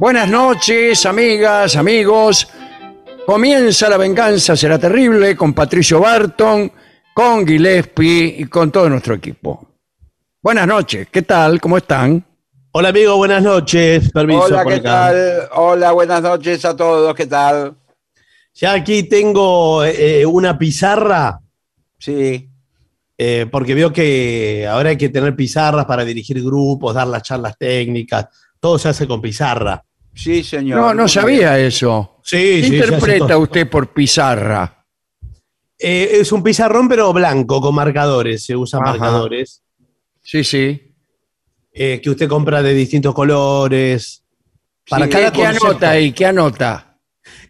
Buenas noches, amigas, amigos. Comienza La Venganza Será Terrible con Patricio Barton, con Gillespie y con todo nuestro equipo. Buenas noches, ¿qué tal? ¿Cómo están? Hola amigo, buenas noches. Permiso Hola, ¿qué tal? Hola, buenas noches a todos, ¿qué tal? Ya aquí tengo eh, una pizarra. Sí. Eh, porque veo que ahora hay que tener pizarras para dirigir grupos, dar las charlas técnicas. Todo se hace con pizarra. Sí, señor. No, no sabía eso. Sí, ¿Qué interpreta usted por pizarra? Eh, es un pizarrón, pero blanco, con marcadores. Se usan marcadores. Sí, sí. Eh, que usted compra de distintos colores. Para cada ¿Qué, anota ahí? ¿Qué anota?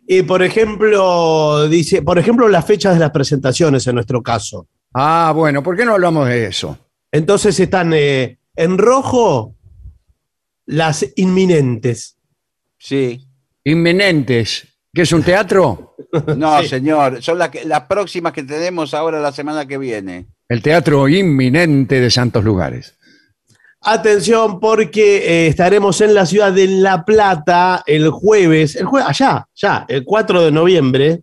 Y por ejemplo, dice, por ejemplo, las fechas de las presentaciones en nuestro caso. Ah, bueno, ¿por qué no hablamos de eso? Entonces están eh, en rojo las inminentes. Sí. Inminentes. ¿Qué es un teatro? No, señor. Son las próximas que tenemos ahora la semana que viene. El teatro inminente de Santos Lugares. Atención, porque eh, estaremos en la ciudad de La Plata el jueves, el jueves, allá, ya, el 4 de noviembre.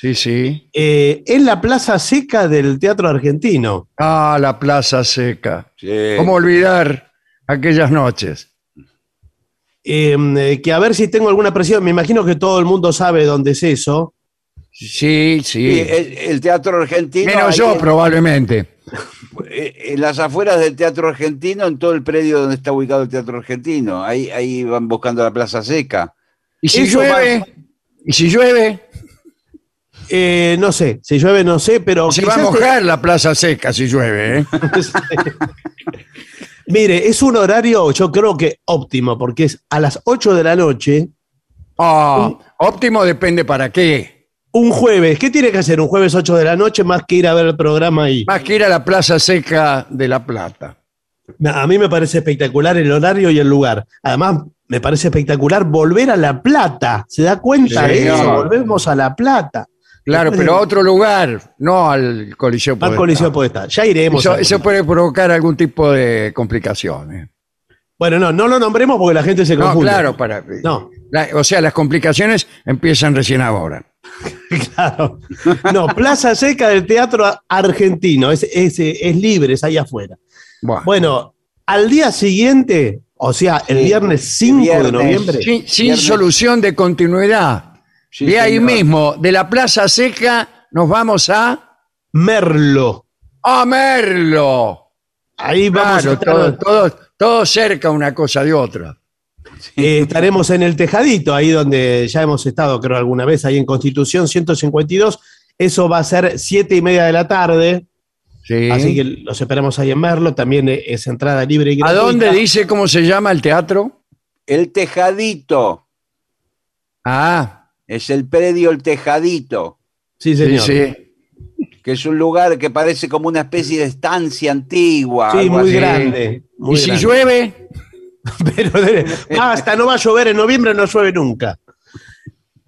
Sí, sí. Eh, en la Plaza Seca del Teatro Argentino. Ah, la Plaza Seca. ¿Cómo olvidar aquellas noches? Em, eh, que a ver si tengo alguna presión. Me imagino que todo el mundo sabe dónde es eso. Sí, sí. el, teatro argentino. Menos yo, probablemente. Eh, en las afueras del teatro argentino, en todo el predio donde está ubicado el teatro argentino. Ahí, ahí van buscando la plaza seca. ¿Y si llueve? ¿Y si llueve? Eh, no sé, si llueve no sé, pero... Se va a mojar la plaza seca si llueve, ¿eh? Mire, es un horario, yo creo que óptimo, porque es a las 8 de la noche. Ah, óptimo depende para qué. Un jueves. ¿Qué tiene que hacer un jueves 8 de la noche más que ir a ver el programa ahí? Más que ir a la Plaza Seca de La Plata. A mí me parece espectacular el horario y el lugar. Además, me parece espectacular volver a La Plata. ¿Se da cuenta de eso? Volvemos a La Plata. Claro, pero a otro lugar, no al Coliseo Podestá. Al Coliseo Podestá. Ya iremos. Eso, puede provocar algún tipo de complicaciones. Bueno, no, no lo nombremos porque la gente se confunde. No, claro, para. No. o sea, las complicaciones empiezan recién ahora. Claro. No, Plaza Seca del Teatro Argentino. Es, es, es libre, es ahí afuera. Bueno, al día siguiente, o sea, el Sí, viernes 5 de noviembre, sin sin viernes. solución de continuidad. Sí, de ahí señor. mismo, de la Plaza Seca, nos vamos a, Merlo. a Merlo. Ahí vamos a Claro, estar, todo, todo, todo cerca una cosa de otra. eh, estaremos en el Tejadito, ahí donde ya hemos estado, creo, alguna vez, ahí en Constitución 152. Eso va a ser siete y media de la tarde, Sí. así que los esperamos ahí en Merlo. También eh, es entrada libre y ¿A gratuita. dónde dice cómo se llama el teatro? El Tejadito. Ah, Es el predio El Tejadito, Sí, sí, señor. sí. que es un lugar que parece como una especie de estancia antigua. Sí, muy así. grande. muy y si grande. llueve, Pero de- basta, no va a llover en noviembre, no llueve nunca.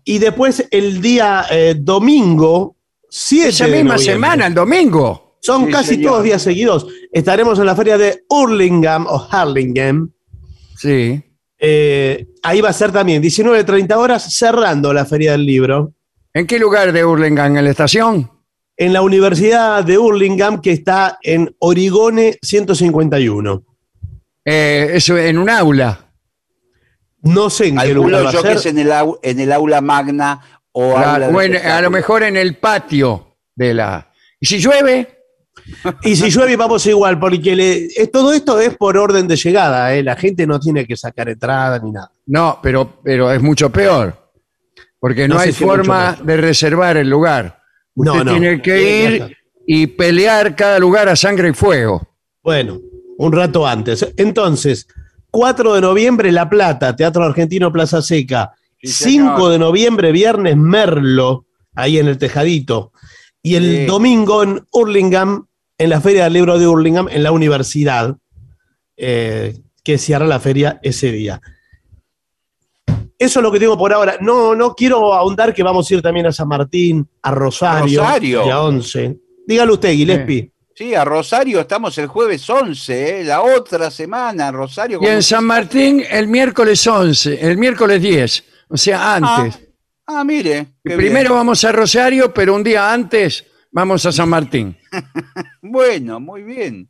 Y después el día eh, domingo, 7 esa misma noviembre. semana, el domingo. Son Sí, casi señor. todos días seguidos. Estaremos en la feria de Hurlingham o Harlingham. Sí. Eh, ahí va a ser también 19.30 horas cerrando la feria del libro. ¿En qué lugar de Hurlingham? ¿En la estación? En la Universidad de Hurlingham que está en Origone 151. Eh, eso en un aula. No sé en qué lugar va yo que es en el, au- en el aula magna o Claro, aula de bueno, a lo mejor en el patio de la. ¿Y si llueve? Y si llueve vamos igual, porque le- es- todo esto es por orden de llegada, ¿eh? la gente no tiene que sacar entrada ni nada. No, pero, pero es mucho peor. Porque no, No hay forma de reservar el lugar. No, Usted no. tiene que Tiene que ir y pelear cada lugar a sangre y fuego. Bueno, un rato antes. Entonces, 4 de noviembre La Plata, Teatro Argentino Plaza Seca. Sí, 5 señor. de noviembre, viernes Merlo, ahí en el Tejadito. Y el Sí. domingo en Hurlingham, en la Feria del Libro de Hurlingham, en la universidad, eh, que cierra la feria ese día. Eso es lo que tengo por ahora. No, no quiero ahondar que vamos a ir también a San Martín, a Rosario, Rosario. día 11. Dígalo usted, Gillespie. Sí, a Rosario estamos el jueves 11, ¿eh? la otra semana, Rosario. Y en San Martín el miércoles 11, el miércoles 10, o sea, antes. Ah, mire. Y qué Primero bien. vamos a Rosario, pero un día antes vamos a San Martín. Bueno, muy bien.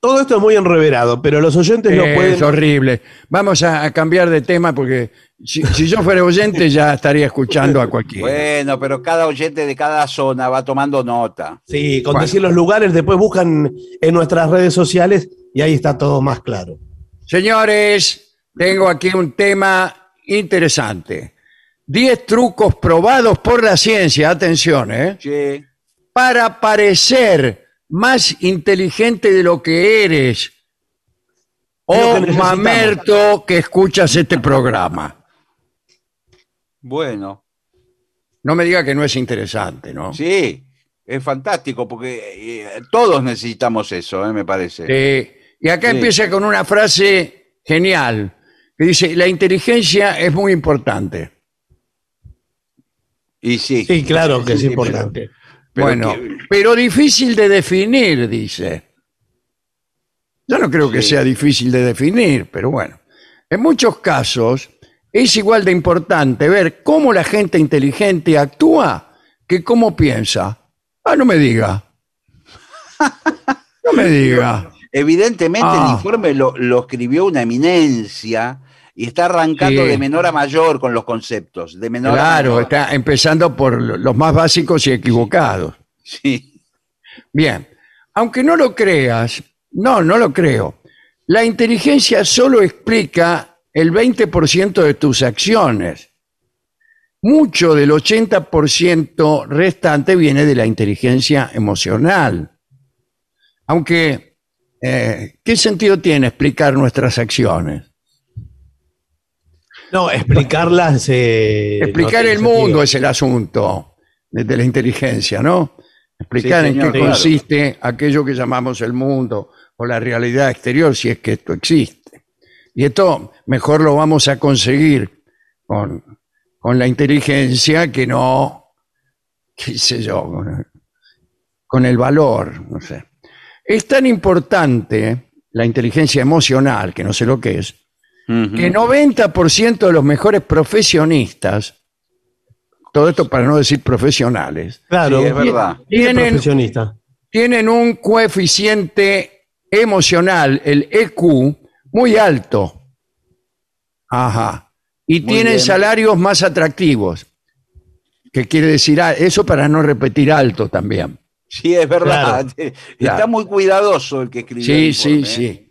Todo esto es muy enreverado, pero los oyentes no pueden. Es horrible. Vamos a, a cambiar de tema porque si, si yo fuera oyente ya estaría escuchando a cualquiera. Bueno, pero cada oyente de cada zona va tomando nota. Sí, con Bueno. decir los lugares, después buscan en nuestras redes sociales y ahí está todo más claro. Señores, tengo aquí un tema interesante. 10 trucos probados por la ciencia, atención, ¿eh? Che, para parecer más inteligente de lo que eres. Es lo O que necesitamos. mamerto que escuchas este programa. bueno, No me diga que no es interesante, ¿no? sí, es fantástico porque eh, todos necesitamos eso, ¿eh? me parece. Sí. Y acá Sí. empieza con una frase genial que dice, la inteligencia es muy importante. Y sí. Sí, claro que es importante. pero bueno, que- pero difícil de definir, dice. Yo no creo que Sí. sea difícil de definir, pero bueno. En muchos casos es igual de importante ver cómo la gente inteligente actúa que cómo piensa. Ah, no me diga. No me diga. Evidentemente Ah. el informe lo, lo escribió una eminencia y está arrancando Sí. de menor a mayor con los conceptos. De menor a Claro, mayor. está empezando por los más básicos y equivocados. Sí. Bien, aunque no lo creas, no, no lo creo. La inteligencia solo explica el 20% de tus acciones. Mucho del 80% restante viene de la inteligencia emocional. Aunque, eh, ¿qué sentido tiene explicar nuestras acciones? No, explicarlas. eh, Explicar el sentido. mundo es el asunto de, de la inteligencia, ¿no? Explicar Sí, en qué claro. consiste aquello que llamamos el mundo o la realidad exterior, si es que esto existe. Y esto mejor lo vamos a conseguir con, con la inteligencia que no, qué sé yo, con, con el valor, no sé. Es tan importante la inteligencia emocional, que no sé lo que es, Ujú. que 90% de los mejores profesionistas todo esto para no decir profesionales, Claro, Sí, es verdad. ¿quién es Tienen- profesionista? tienen un coeficiente emocional, el EQ, muy alto. Ajá. Y Muy tienen bien. salarios más atractivos. ¿Qué quiere decir? Ah, Eso para no repetir alto también. Sí, es verdad. Está Claro. muy cuidadoso el que escribió. Sí, el sí, informe, sí. ¿eh?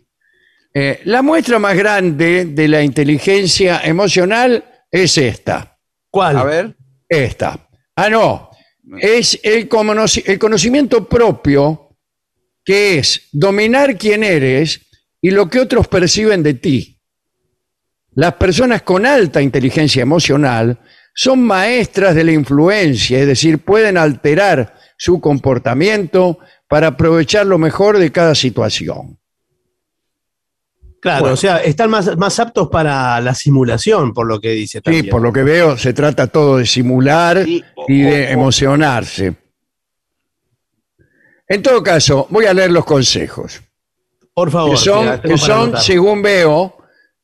Eh, la muestra más grande de la inteligencia emocional es esta. ¿Cuál? A ver. Esta. Ah, no. Es el, conoci- el conocimiento propio, que es dominar quién eres y lo que otros perciben de ti. Las personas con alta inteligencia emocional son maestras de la influencia, es decir, pueden alterar su comportamiento para aprovechar lo mejor de cada situación. Claro, Bueno. o sea, están más, más aptos para la simulación, por lo que dice Sí, también. por lo que veo, se trata todo de simular Sí, o- y de o- emocionarse. En todo caso, voy a leer los consejos, Por favor. que son, mira, que son, según veo,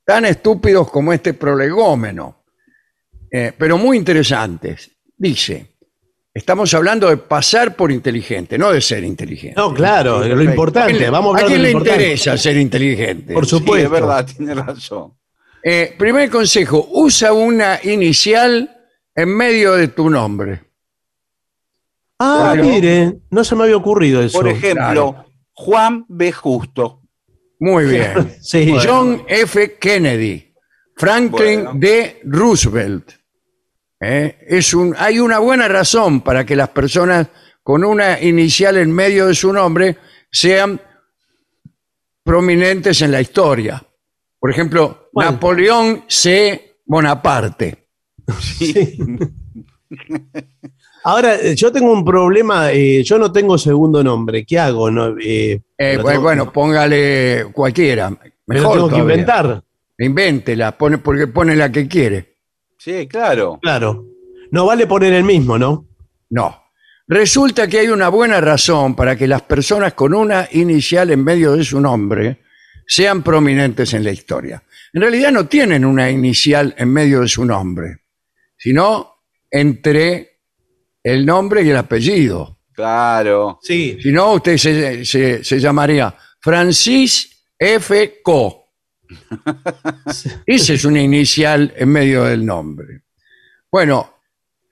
tan estúpidos como este prolegómeno, eh, pero muy interesantes. Dice, estamos hablando de pasar por inteligente, no de ser inteligente. No, claro, Sí, lo importante. Vamos a hablar ¿A quién de le importante. interesa ser inteligente? Por Sí, supuesto. es verdad, tiene razón. Eh, primer consejo, usa una inicial en medio de tu nombre. Ah, Claro. mire, no se me había ocurrido eso. Por ejemplo, claro. Juan B. Justo. Muy bien. Sí. John F. Kennedy, Franklin Bueno. D. Roosevelt. ¿Eh? Es un, hay una buena razón para que las personas con una inicial en medio de su nombre sean prominentes en la historia. Por ejemplo, ¿Cuál? Napoleón C. Bonaparte. Sí. Ahora, eh, yo tengo un problema, eh, yo no tengo segundo nombre, ¿qué hago? No, eh, Eh, lo bueno, tengo- bueno, póngale cualquiera. me Mejor lo tengo que inventar, Invéntela, pone, porque pone la que quiere. Sí, claro. claro. No vale poner el mismo, ¿no? No. Resulta que hay una buena razón para que las personas con una inicial en medio de su nombre sean prominentes en la historia. En realidad no tienen una inicial en medio de su nombre, sino entre el nombre y el apellido. Claro. Sí. Si no, usted se, se- se llamaría Francis F. Co. Esa es una inicial en medio del nombre. Bueno,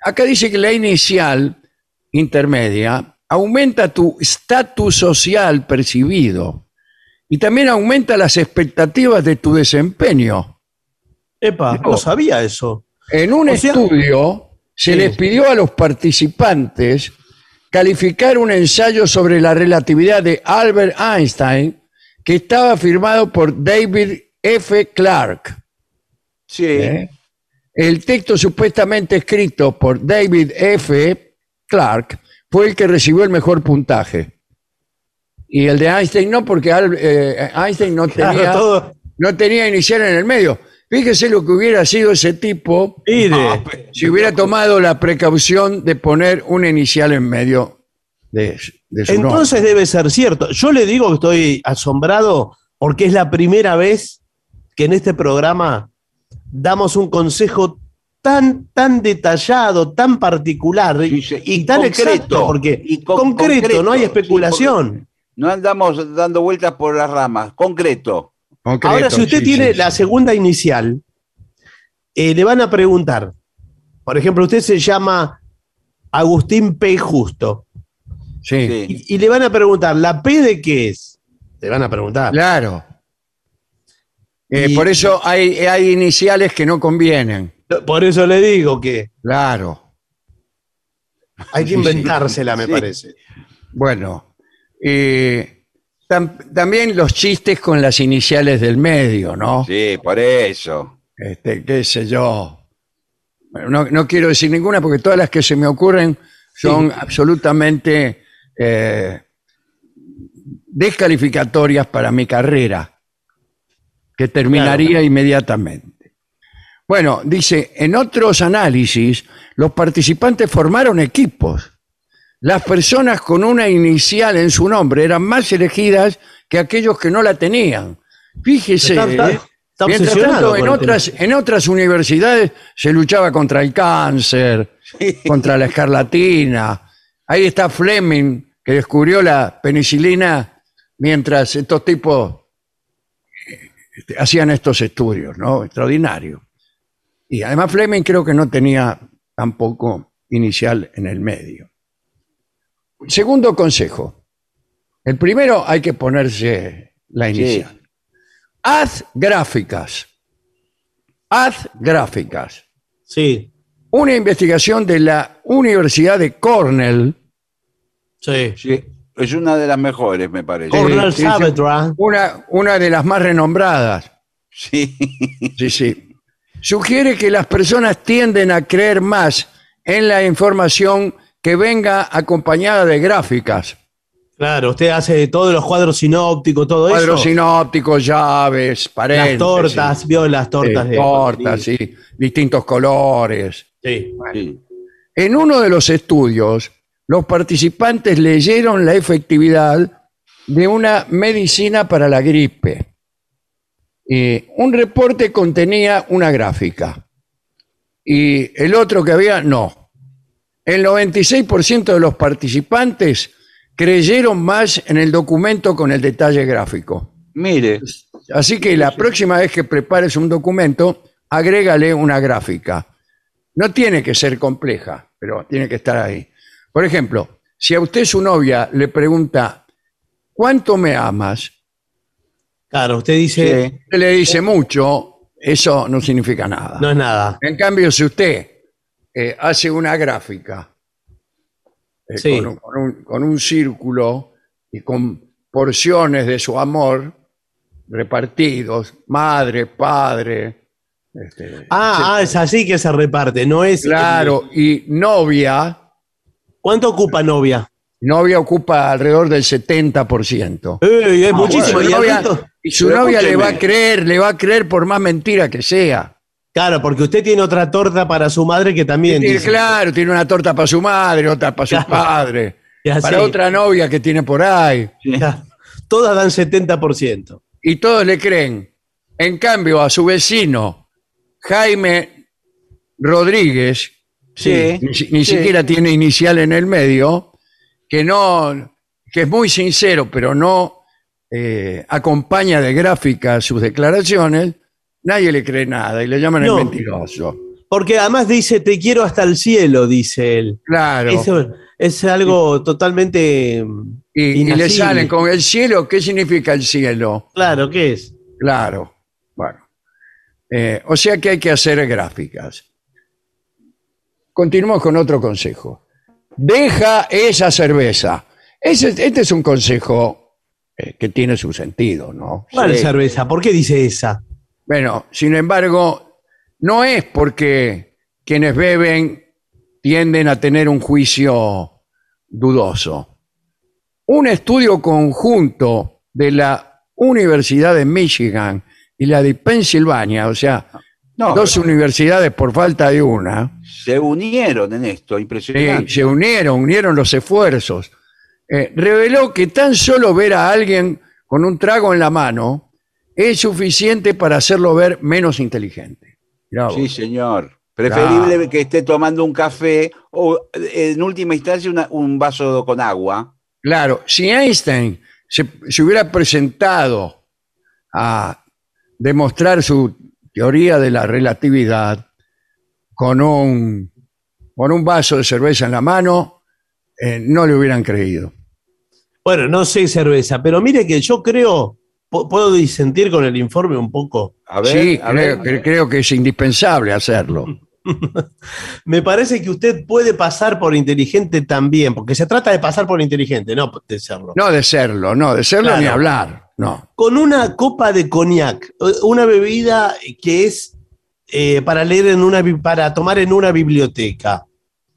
acá dice que la inicial intermedia aumenta tu estatus social percibido y también aumenta las expectativas de tu desempeño. Epa, No. no sabía eso. En un O sea- estudio se Sí. les pidió a los participantes calificar un ensayo sobre la relatividad de Albert Einstein que estaba firmado por David F. Clark. Sí. ¿eh? El texto supuestamente escrito por David F. Clark fue el que recibió el mejor puntaje. Y el de Einstein no, porque eh, Einstein no Claro, tenía, todo. no tenía inicial en el medio. Fíjese lo que hubiera sido ese tipo Mire, Ah, si hubiera tomado la precaución de poner una inicial en medio de, de su entonces debe ser cierto. Yo le digo que estoy asombrado porque es la primera vez que en este programa damos un consejo tan, tan detallado, tan particular Sí, sí, y, y tan concreto. exacto, porque Y con- concreto, concreto, no hay sí, especulación. No andamos dando vueltas por las ramas. Concreto. Ahora, si usted Sí, tiene sí, la segunda inicial, eh, le van a preguntar, por ejemplo, usted se llama Agustín P. Justo, Sí, Sí. y, y le van a preguntar, ¿la P de qué es? Le van a preguntar. claro. Eh, Y- por eso hay, hay iniciales que no convienen. Por eso le digo que Claro. hay que Sí, sí. inventársela, me Sí. parece. Bueno. eh, tam- también los chistes con las iniciales del medio, ¿no? Sí, por eso. Este, qué sé yo. Bueno, no, no quiero decir ninguna porque todas las que se me ocurren son absolutamente eh, descalificatorias para mi carrera, que terminaría inmediatamente. Bueno, dice, en otros análisis, los participantes formaron equipos. Las personas con una inicial en su nombre eran más elegidas que aquellos que no la tenían. Fíjese, Está- está- ¿eh? Está Mientras tanto, en otras, en otras universidades se luchaba contra el cáncer, contra la escarlatina. Ahí está Fleming, que descubrió la penicilina mientras estos tipos eh, hacían estos estudios, ¿no? Extraordinario. Y además Fleming creo que no tenía tampoco inicial en el medio. Segundo consejo. El primero hay que ponerse la inicial. Haz gráficas. Haz gráficas. Sí, Una investigación de la Universidad de Cornell, sí. Sí, es una de las mejores, me parece. Cornell sí, sí. Saavedra. una, una de las más renombradas, Sí. sí, sí, sugiere que las personas tienden a creer más en la información que venga acompañada de gráficas. Claro, usted hace todos los cuadros sinópticos, todo Cuadros eso. sinópticos, llaves, paréntesis. Las tortas, vio las tortas sí, de. tortas, sí, distintos colores. Sí. sí. En uno de los estudios, los participantes leyeron la efectividad de una medicina para la gripe. Y un reporte contenía una gráfica y el otro que había no. El 96% de los participantes creyeron más en el documento con el detalle gráfico. Mire, Así que la próxima vez que prepares un documento, agrégale una gráfica. No tiene que ser compleja, pero tiene que estar ahí. Por ejemplo, si a usted su novia le pregunta, ¿cuánto me amas? Claro, usted dice. sí. Usted le dice mucho, eso no significa nada. No es nada. En cambio, si usted eh, hace una gráfica eh, Sí. con, un, con un- con un círculo y con porciones de su amor repartidos, madre, padre, este, Ah, ah, es así que se reparte, no es. claro, y novia, ¿Cuánto ocupa novia? novia ocupa alrededor del 70%. Eh, es Ah, muchísimo. bueno, y, al novia- resto- y su Pero novia le va a creer, le va a creer por más mentira que sea. Claro, porque usted tiene otra torta para su madre que también. Tiene- dice. claro, tiene una torta para su madre, otra para su Claro. padre, Y así. para otra novia que tiene por ahí. Claro. Todas dan 70%. Y todos le creen. En cambio, a su vecino, Jaime Rodríguez, Sí. ni, si- ni sí. siquiera tiene inicial en el medio, que no, que es muy sincero, pero no eh, acompaña de gráfica sus declaraciones, nadie le cree nada y le llaman No. el mentiroso. Porque además dice, te quiero hasta el cielo, dice él. Claro. Eso es algo totalmente. y, y le salen con el cielo. ¿Qué significa el cielo? Claro, ¿qué es? Claro. Bueno. Eh, o sea que hay que hacer gráficas. Continuamos con otro consejo. Deja esa cerveza. Ese- este es un consejo eh, que tiene su sentido, ¿no? ¿Cuál Sí. cerveza? ¿Por qué dice esa? Bueno, sin embargo, no es porque quienes beben tienden a tener un juicio dudoso. Un estudio conjunto de la Universidad de Michigan y la de Pensilvania, o sea, No, dos universidades por falta de una, se unieron en esto, eh, impresionante. se unieron, unieron los esfuerzos, eh, reveló que tan solo ver a alguien con un trago en la mano es suficiente para hacerlo ver menos inteligente. Sí, señor. Preferible Claro. que esté tomando un café o, en última instancia, una- un vaso con agua. Claro, si Einstein se, se hubiera presentado a demostrar su teoría de la relatividad con un, con un vaso de cerveza en la mano, eh, no le hubieran creído. Bueno, no sé cerveza, pero mire que yo creo, puedo disentir con el informe un poco. A ver, sí, a creo, ver. cre- creo que es indispensable hacerlo. Me parece que usted puede pasar por inteligente también, porque se trata de pasar por inteligente, no de serlo. No de serlo, no, de serlo Claro. ni hablar. No. Con una copa de coñac, eh, una bebida que es eh, para leer en una para tomar en una biblioteca.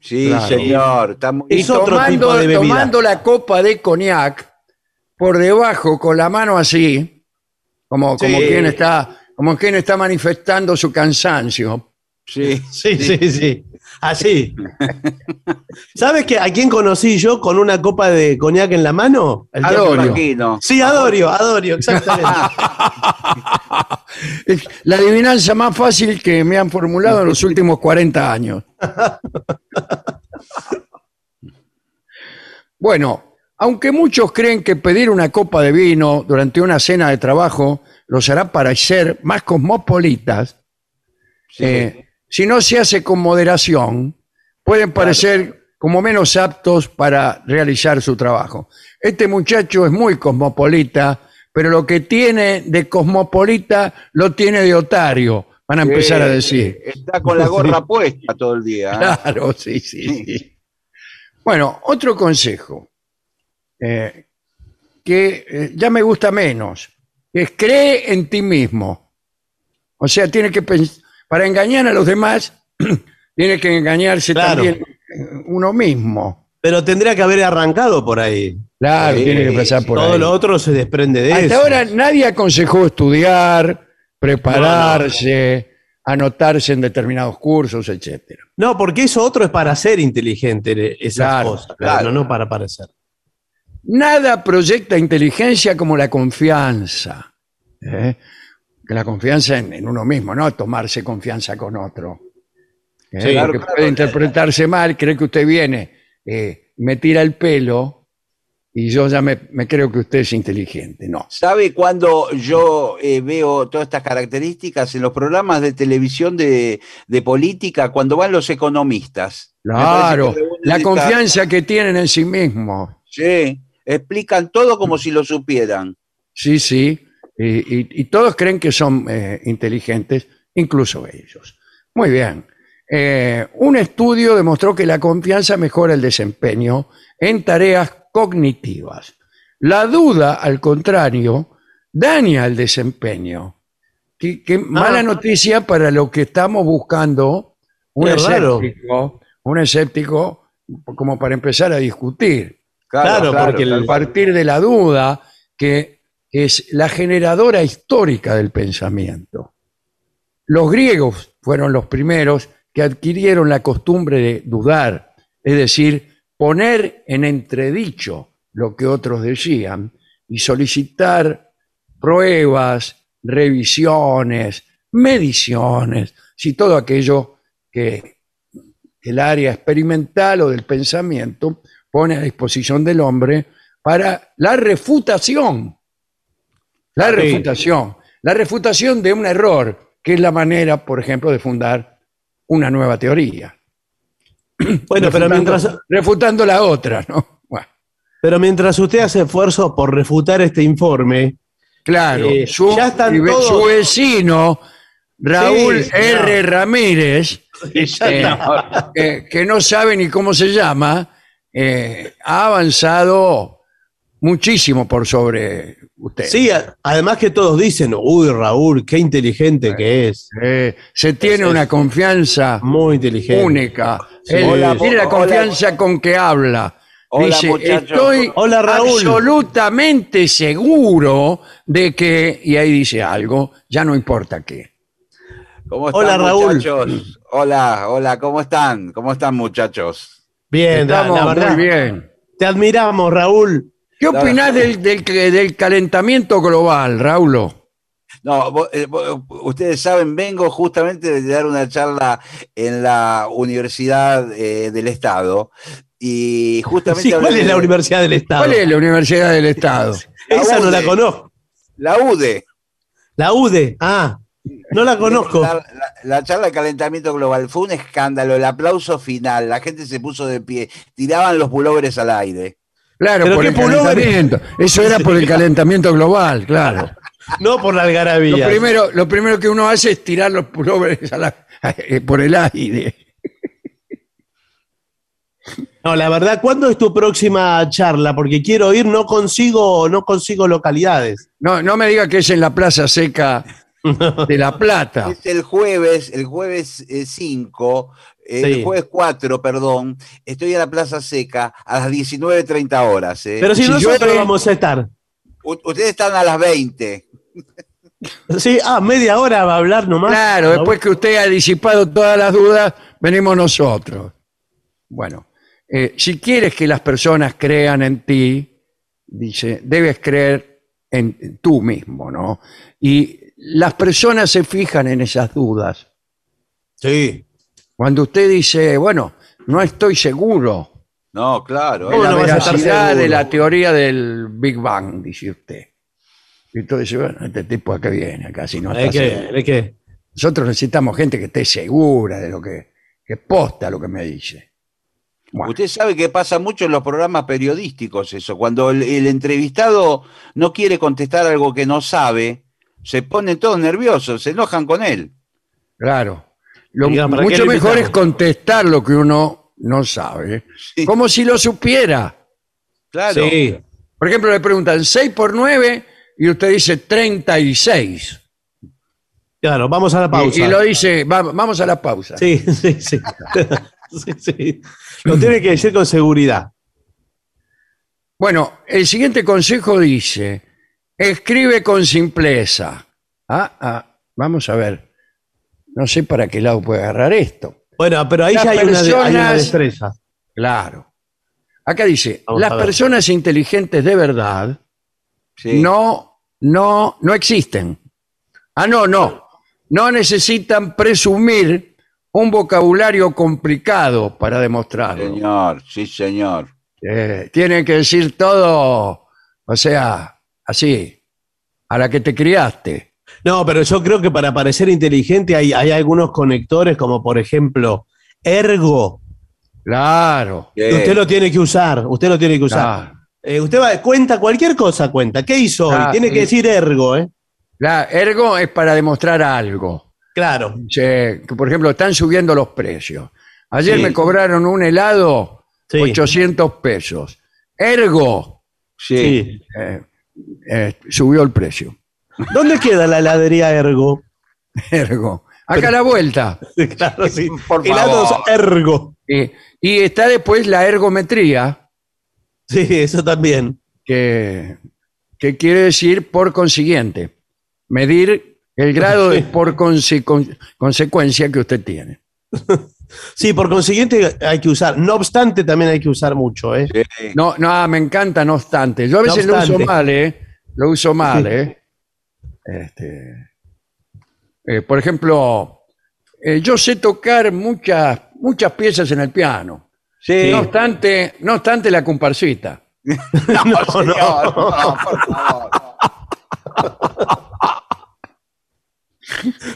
Sí, Claro. señor. está muy- Y Es otro tomando, tipo de bebida. tomando la copa de coñac por debajo con la mano así, como, como quien está, como quien está manifestando su cansancio. Sí, Sí, sí, sí. Así. ¿Sabes que a quién conocí yo con una copa de coñac en la mano? El Adorio. Sí, Adorio, Adorio, exactamente. La adivinanza más fácil que me han formulado en los últimos 40 años. Bueno, aunque muchos creen que pedir una copa de vino durante una cena de trabajo los hará parecer más cosmopolitas, Sí. eh, si no se hace con moderación, pueden parecer como menos aptos para realizar su trabajo. Este muchacho es muy cosmopolita, pero lo que tiene de cosmopolita lo tiene de otario, van a empezar a Eh, decir. Está con la gorra puesta todo el día. ¿eh? Claro, sí, sí, sí. Bueno, otro consejo eh, que eh, ya me gusta menos, es cree en ti mismo. O sea, tiene que pens- para engañar a los demás, tiene que engañarse Claro. también eh, uno mismo. Pero tendría que haber arrancado por ahí. Claro, Sí, tiene que pasar por Todo ahí. lo otro se desprende de Hasta eso. ahora nadie aconsejó estudiar, prepararse, anotarse en determinados cursos, etcétera. No, porque eso otro es para ser inteligente, esas Claro, cosas. claro. No, no para parecer. Nada proyecta inteligencia como la confianza. ¿eh? La confianza en, en uno mismo, no tomarse confianza con otro. ¿eh? Claro, Porque claro. puede interpretarse mal, cree que usted viene, eh, me tira el pelo y yo ya me, me creo que usted es inteligente. No. ¿Sabe cuando yo eh, veo todas estas características en los programas de televisión de, de política, cuando van los economistas? Claro, la esta- confianza que tienen en sí mismos. Sí, explican todo como si lo supieran. Sí, sí. Y, y- y todos creen que son eh, inteligentes, incluso ellos. Muy bien. Eh, un estudio demostró que la confianza mejora el desempeño en tareas cognitivas. La duda, al contrario, daña el desempeño. Qué, qué mala noticia para lo que estamos buscando un escéptico, un escéptico como para empezar a discutir Claro, porque el- a partir de la duda, que es la generadora histórica del pensamiento. Los griegos fueron los primeros que adquirieron la costumbre de dudar, es decir, poner en entredicho lo que otros decían y solicitar pruebas, revisiones, mediciones, si todo aquello que el área experimental o del pensamiento pone a disposición del hombre para la refutación. La Sí. refutación. La refutación de un error, que es la manera, por ejemplo, de fundar una nueva teoría. Bueno, pero mientras, Refutando la otra, ¿no? Bueno, pero mientras usted hace esfuerzo por refutar este informe, claro. Eh, su, ya están todos- su vecino, Raúl Sí, R. no. Ramírez, Eh, está. que, que no sabe ni cómo se llama, eh, ha avanzado muchísimo por sobre usted. Sí, además que todos dicen, uy, Raúl, qué inteligente que es. Se tiene Es- una confianza Muy inteligente. única. Sí. Él Hola, tiene la hola. confianza con que habla. Hola, Dice, estoy Hola, Raúl. absolutamente seguro de que, y ahí dice algo, ya no importa qué. ¿Cómo están, Hola, Raúl. muchachos? Hola, hola, ¿cómo están? ¿Cómo están, muchachos? Bien, Estamos la verdad. muy bien. Te admiramos, Raúl. ¿Qué opinás del, del- del calentamiento global, Raúl? No, eh, ustedes saben, vengo justamente de dar una charla en la Universidad eh, del Estado y justamente Sí, ¿Cuál es la de Universidad del Estado? ¿Cuál es la Universidad del Estado? Esa no la conozco. la UDE. La UDE. Ah, no la conozco. La, la- la charla de calentamiento global fue un escándalo, el aplauso final, la gente se puso de pie, tiraban los pulóveres al aire. Claro, ¿Pero por el calentamiento. Eso era por el calentamiento global, claro. No por la Lo algarabía. primero, lo primero que uno hace es tirar los pulóveres a la- eh, por el aire. No, la verdad, ¿cuándo es tu próxima charla? Porque quiero ir, no consigo, no consigo localidades. No, no me diga que es en la Plaza Seca de La Plata. Es el jueves, el jueves 5, Sí. el jueves 4, perdón, estoy en la Plaza Seca a las 19.30 horas. ¿eh? Pero si, Si nosotros vamos a estar. U- ustedes están a las 20. Sí, ah, media hora va a hablar nomás. Claro, después que usted ha disipado todas las dudas, venimos nosotros. Bueno, eh, si quieres que las personas crean en ti, dice, debes creer en tú mismo, ¿no? Y las personas se fijan en esas dudas. Sí. Cuando usted dice, bueno, no estoy seguro No, claro. de ¿Cómo la no vas a estar veracidad seguro? de la teoría del Big Bang, dice usted. Y entonces, bueno, este tipo acá viene, acá si no está seguro. que Nosotros necesitamos gente que esté segura de lo que, que posta lo que me dice. Bueno, Usted sabe que pasa mucho en los programas periodísticos eso, cuando el, el entrevistado no quiere contestar algo que no sabe, se ponen todos nerviosos, se enojan con él. claro. Lo Diga, ¿para qué mucho lo mejor es contestar lo que uno no sabe, Sí. como si lo supiera. Claro. sí. Por ejemplo, le preguntan 6 por 9 y usted dice 36. Claro, vamos a la Y, pausa. y lo dice, va- vamos a la pausa. Sí, sí, sí. Sí, sí. Lo tiene que decir con seguridad. Bueno, el siguiente consejo dice, escribe con simpleza. Ah, ah, vamos a ver. No sé para qué lado puede agarrar esto. Bueno, pero ahí Las ya hay una, de- hay una personas- destreza. Claro. Acá dice, Vamos las personas inteligentes de verdad Sí. no, no, no existen. Ah, no, no. No necesitan presumir un vocabulario complicado para demostrarlo. Señor, sí, señor. Eh, tienen que decir todo, o sea, así, a la que te criaste. No, pero yo creo que para parecer inteligente hay, hay algunos conectores, como por ejemplo, ergo. Claro. Que Usted lo tiene que usar. Usted lo tiene que usar. claro. Eh, usted va, cuenta cualquier cosa, cuenta. ¿Qué hizo hoy? Ah, Tiene que decir ergo, ¿eh? La ergo es para demostrar algo. Claro. Que, por ejemplo, están subiendo los precios. Ayer Sí. me cobraron un helado Sí. 800 pesos. Ergo sí. Sí. eh, eh, subió el precio. ¿Dónde queda la heladería ergo? Ergo. Acá a la vuelta. claro, sí. Por Helados favor. ergo. Y, y está después la ergometría, Sí, eso también. que, que quiere decir por consiguiente, medir el grado de por conse- con- consecuencia que usted tiene. Sí, por consiguiente hay que usar. No obstante, también hay que usar mucho, ¿eh? Sí. No, no, ah, me encanta, no obstante. Yo a No veces lo uso mal, ¿eh? Lo uso mal, Sí. ¿eh? Este, eh, por ejemplo, eh, yo sé tocar muchas, muchas piezas en el piano. Sí. No obstante, no obstante la comparsita. No, señor, no, por favor.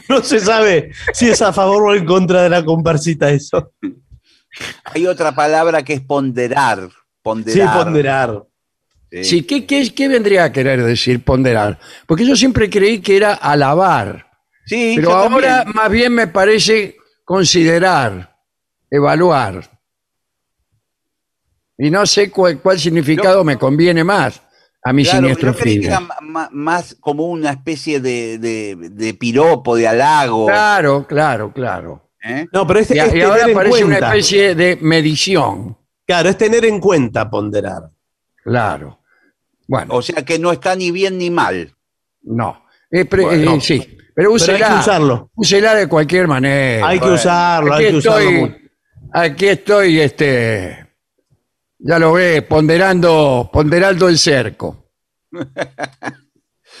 No se sabe si es a favor o en contra de la comparsita eso. Hay otra palabra que es ponderar. Sí, Ponderar. Sí. Sí, ¿qué, qué, qué vendría a querer decir ponderar? Porque yo siempre creí que era alabar, Sí, pero yo ahora también. más bien me parece considerar, evaluar. Y no sé cuál, cuál significado me conviene más a mi Claro, siniestro que más como una especie de, de, de piropo, de halago. Claro, claro, claro. ¿eh? No, pero es, Y, es y ahora tener en parece una especie de medición. Claro, es tener en cuenta ponderar. Claro. Bueno, O sea que no está ni bien ni mal. no. Eh, pre- Bueno. eh, sí, pero Pero hay úsela, que usarlo. úsela de cualquier manera. Hay que bueno. usarlo, hay aquí que usarlo mucho. aquí estoy, este, ya lo ve, ponderando, ponderando el cerco.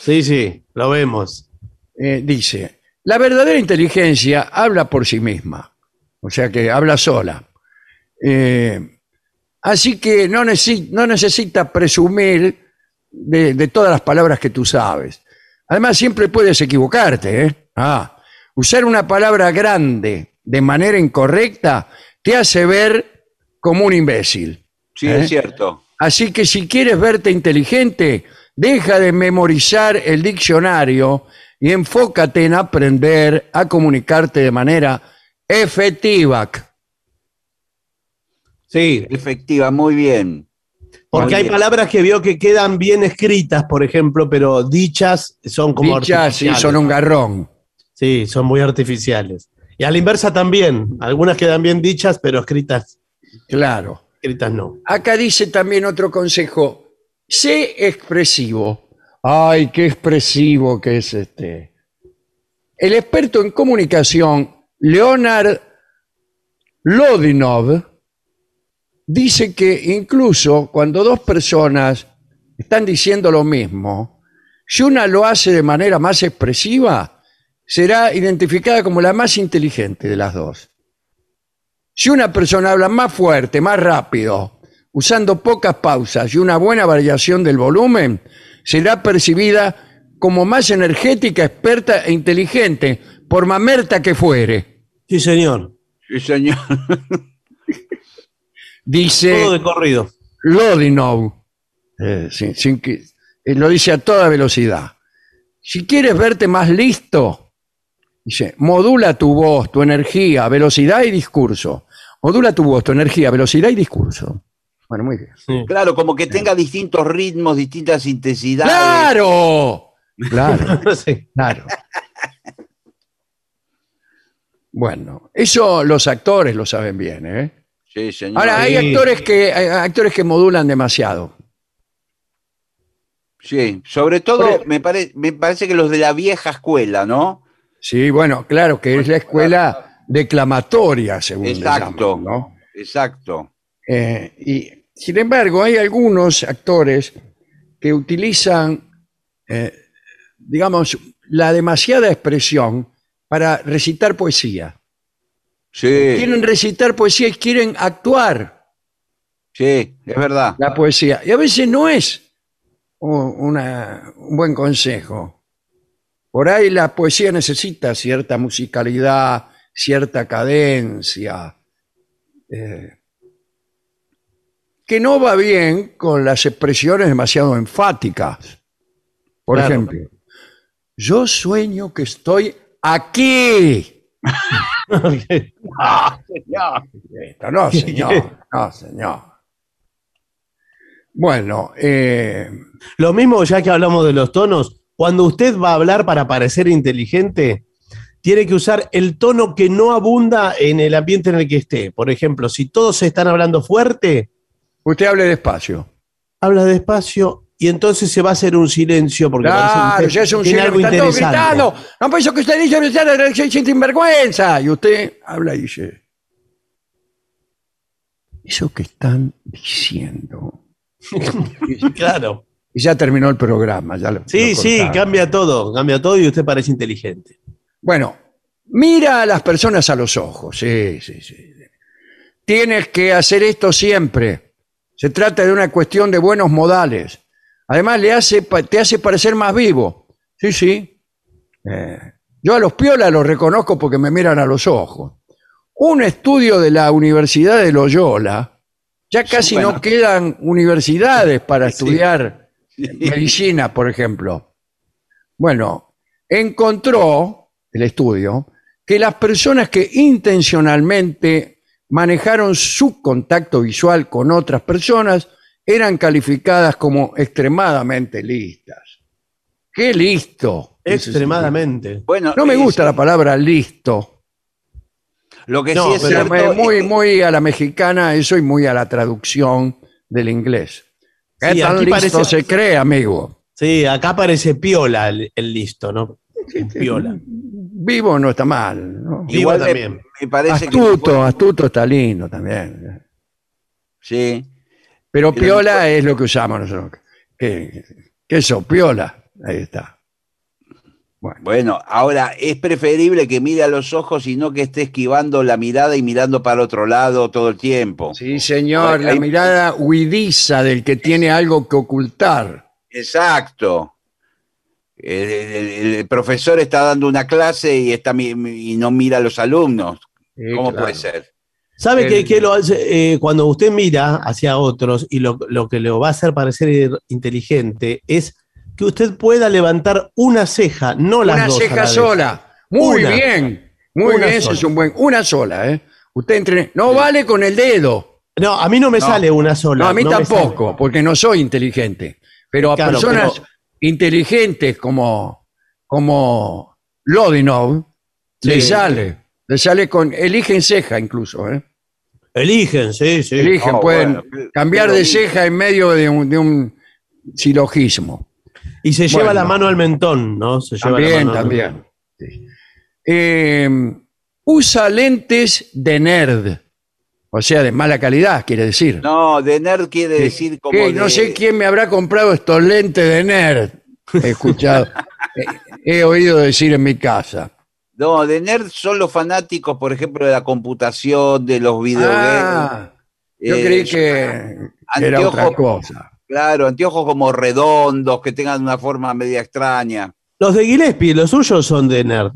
Sí, sí, lo vemos. Eh, dice, la verdadera inteligencia habla por sí misma, o sea que habla sola. Eh, así que no, necesi- no necesita presumir de, de todas las palabras que tú sabes. Además, siempre puedes equivocarte. ¿eh? Ah, usar una palabra grande de manera incorrecta te hace ver como un imbécil. Sí, ¿Eh? es cierto. Así que si quieres verte inteligente, deja de memorizar el diccionario y enfócate en aprender a comunicarte de manera efectiva. Sí, Efectiva, muy bien. Porque hay palabras que veo que quedan bien escritas, por ejemplo, pero dichas son como Dichas sí son un garrón. Sí, son muy artificiales. Y a la inversa también. Algunas quedan bien dichas, pero escritas, Claro. escritas no. Acá dice también otro consejo. Sé expresivo. Ay, qué expresivo que es este. El experto en comunicación, Leonard Lodinov dice que incluso cuando dos personas están diciendo lo mismo, si una lo hace de manera más expresiva, será identificada como la más inteligente de las dos. Si una persona habla más fuerte, más rápido, usando pocas pausas y una buena variación del volumen, será percibida como más energética, experta e inteligente, por mamerta que fuere. Sí, señor. Sí, señor. Dice Todo de corrido. Lodinov, eh, sin- sin que- eh, lo dice a toda velocidad. Si quieres verte más listo, dice, modula tu voz, tu energía, velocidad y discurso. Modula tu voz, tu energía, velocidad y discurso. Bueno, muy bien. Claro, como que tenga distintos ritmos, distintas intensidades. ¡Claro! Claro, Sí. claro. Bueno, eso los actores lo saben bien, ¿eh? Sí, señor. Ahora, hay Sí. actores que, hay actores que modulan demasiado. Sí, sobre todo Por- me, pare- me parece que los de la vieja escuela, ¿no? Sí, bueno, claro que es la escuela declamatoria, según le Exacto. llaman, ¿no? Exacto. Eh, y sin embargo, hay algunos actores que utilizan, eh, digamos, la demasiada expresión para recitar poesía. Sí, Quieren recitar poesía y quieren actuar sí, es verdad. la poesía. Y a veces no es u- una- un buen consejo. Por ahí la poesía necesita cierta musicalidad, cierta cadencia, eh, que no va bien con las expresiones demasiado enfáticas. Por Claro. ejemplo, yo sueño que estoy aquí. Esto, no, señor, no, señor. Bueno, eh, Lo mismo, ya que hablamos de los tonos, cuando usted va a hablar para parecer inteligente, tiene que usar el tono que no abunda en el ambiente en el que esté. Por ejemplo, si todos están hablando fuerte, usted hable despacio. habla despacio y entonces se va a hacer un silencio porque Claro, ya es un tiene cielo algo interesante. gritando. No, pues eso que usted dice, usted siente sinvergüenza. Y usted habla y dice, eso que están diciendo. Claro. Y ya terminó el programa. Ya lo- Sí, lo sí, cambia todo, cambia todo y usted parece inteligente. Bueno, mira a las personas a los ojos. Sí, sí, sí. Tienes que hacer esto siempre. Se trata de una cuestión de buenos modales. Además, le hace, te hace parecer más vivo. Sí, sí. Eh, yo a los piolas los reconozco porque me miran a los ojos. Un estudio de la Universidad de Loyola, ya casi Bueno. no quedan universidades para Sí. estudiar medicina, por ejemplo. Bueno, encontró el estudio que las personas que intencionalmente manejaron su contacto visual con otras personas eran calificadas como extremadamente listas. ¡Qué listo! Extremadamente. Bueno, No me gusta la palabra listo. Lo que No, sí es pero cierto Es muy, muy a la mexicana, eso y muy a la traducción del inglés. ¿Qué Sí, tan aquí listo parece- se cree, amigo? Sí, acá parece piola el, el listo, ¿no? Piola. Vivo no está mal. ¿no? Vivo igual también. me parece Astuto, que astuto está lindo también. sí. Pero piola es lo que usamos nosotros. ¿Qué, qué eso? Piola. Ahí está. Bueno, ahora es preferible que mire a los ojos y no que esté esquivando la mirada y mirando para otro lado todo el tiempo. Sí, señor, la mirada huidiza del que tiene algo que ocultar. Exacto. El, el- el profesor está dando una clase y, está, y no mira a los alumnos. Sí, ¿Cómo claro. puede ser? ¿Sabe El- qué, lo hace? Eh, cuando usted mira hacia otros y lo, lo que le va a hacer parecer inteligente es que usted pueda levantar una ceja, no las Una dos. a la ceja sola. Muy Una. bien. Muy Una bien, sola. es un buen. Una sola, ¿eh? Usted entre. No vale con el dedo. No, a mí no me No. sale una sola. No, a mí tampoco, porque no soy inteligente. Pero a Claro, personas pero- inteligentes como, como Lodinov, le Sí. sale. Le sale con. Eligen ceja incluso, ¿eh? Eligen, sí, sí. Eligen, pueden bueno, qué- cambiar qué de ceja en medio de un, de un silogismo. Y se lleva Bueno. la mano al mentón, ¿no? Se lleva la También, mano al también. Sí. Eh, usa lentes de nerd. O sea, de mala calidad, quiere decir. No, de nerd quiere decir como. No sé quién me habrá comprado estos lentes de nerd. He escuchado, he, he oído decir en mi casa. No, de nerd son los fanáticos, por ejemplo, de la computación, de los videogames. Ah, yo Eh, creí que que era otra anteojos- cosa. Claro, anteojos como redondos, que tengan una forma media extraña. Los de Gillespie, los suyos son de nerd.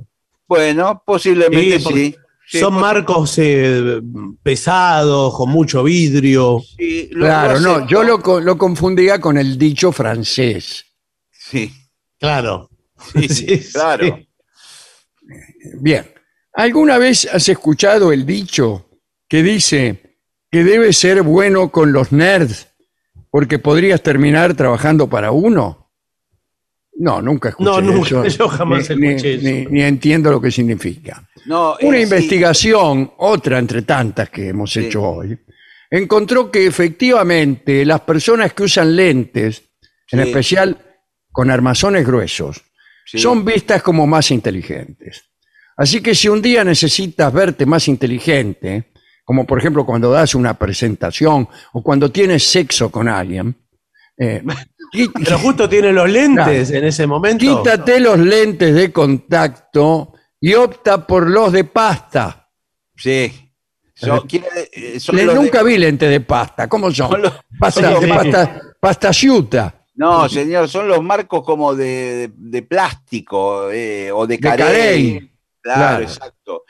Bueno, posiblemente Sí, porque sí. Sí, son marcos eh, pesados, con mucho vidrio. sí, lo- Claro, lo no, yo lo, lo confundía con el dicho francés. Sí, Claro. sí, Sí, sí. Bien, ¿alguna vez has escuchado el dicho que dice que debe ser bueno con los nerds porque podrías terminar trabajando para uno? No, nunca escuché No, nunca, eso. yo jamás ni, ni- escuché eso. ni- ni entiendo lo que significa. No, Una eh, sí, investigación, otra entre tantas que hemos Sí. hecho hoy, encontró que efectivamente las personas que usan lentes, en especial con armazones gruesos, sí. son vistas como más inteligentes. Así que si un día necesitas verte más inteligente, como por ejemplo cuando das una presentación o cuando tienes sexo con alguien, eh, Pero justo tiene los lentes en ese momento. quítate los lentes de contacto y opta por los de pasta. Sí. Eh, son de- nunca vi lentes de pasta. ¿Cómo son? Son los- pasta, son de pasta, pasta ciuta. No, señor, son los marcos como de, de- de plástico eh, o de De carey. carey. Claro, Claro. exacto.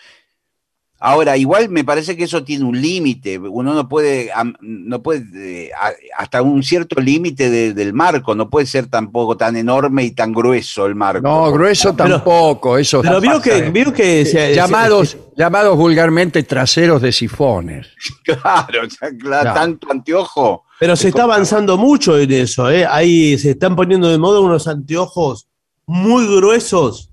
Ahora, igual me parece que eso tiene un límite. Uno no puede, no puede, eh, hasta un cierto límite de- del marco, no puede ser tampoco tan enorme y tan grueso el marco. No, grueso Pero- tampoco. Eso Pero vio pasa. que, vio que se- llamados, se- llamados vulgarmente traseros de sifones. Claro, o sea, claro, Claro. tanto anteojo. pero se está avanzando mucho en eso, ¿eh? Ahí se están poniendo de moda unos anteojos muy gruesos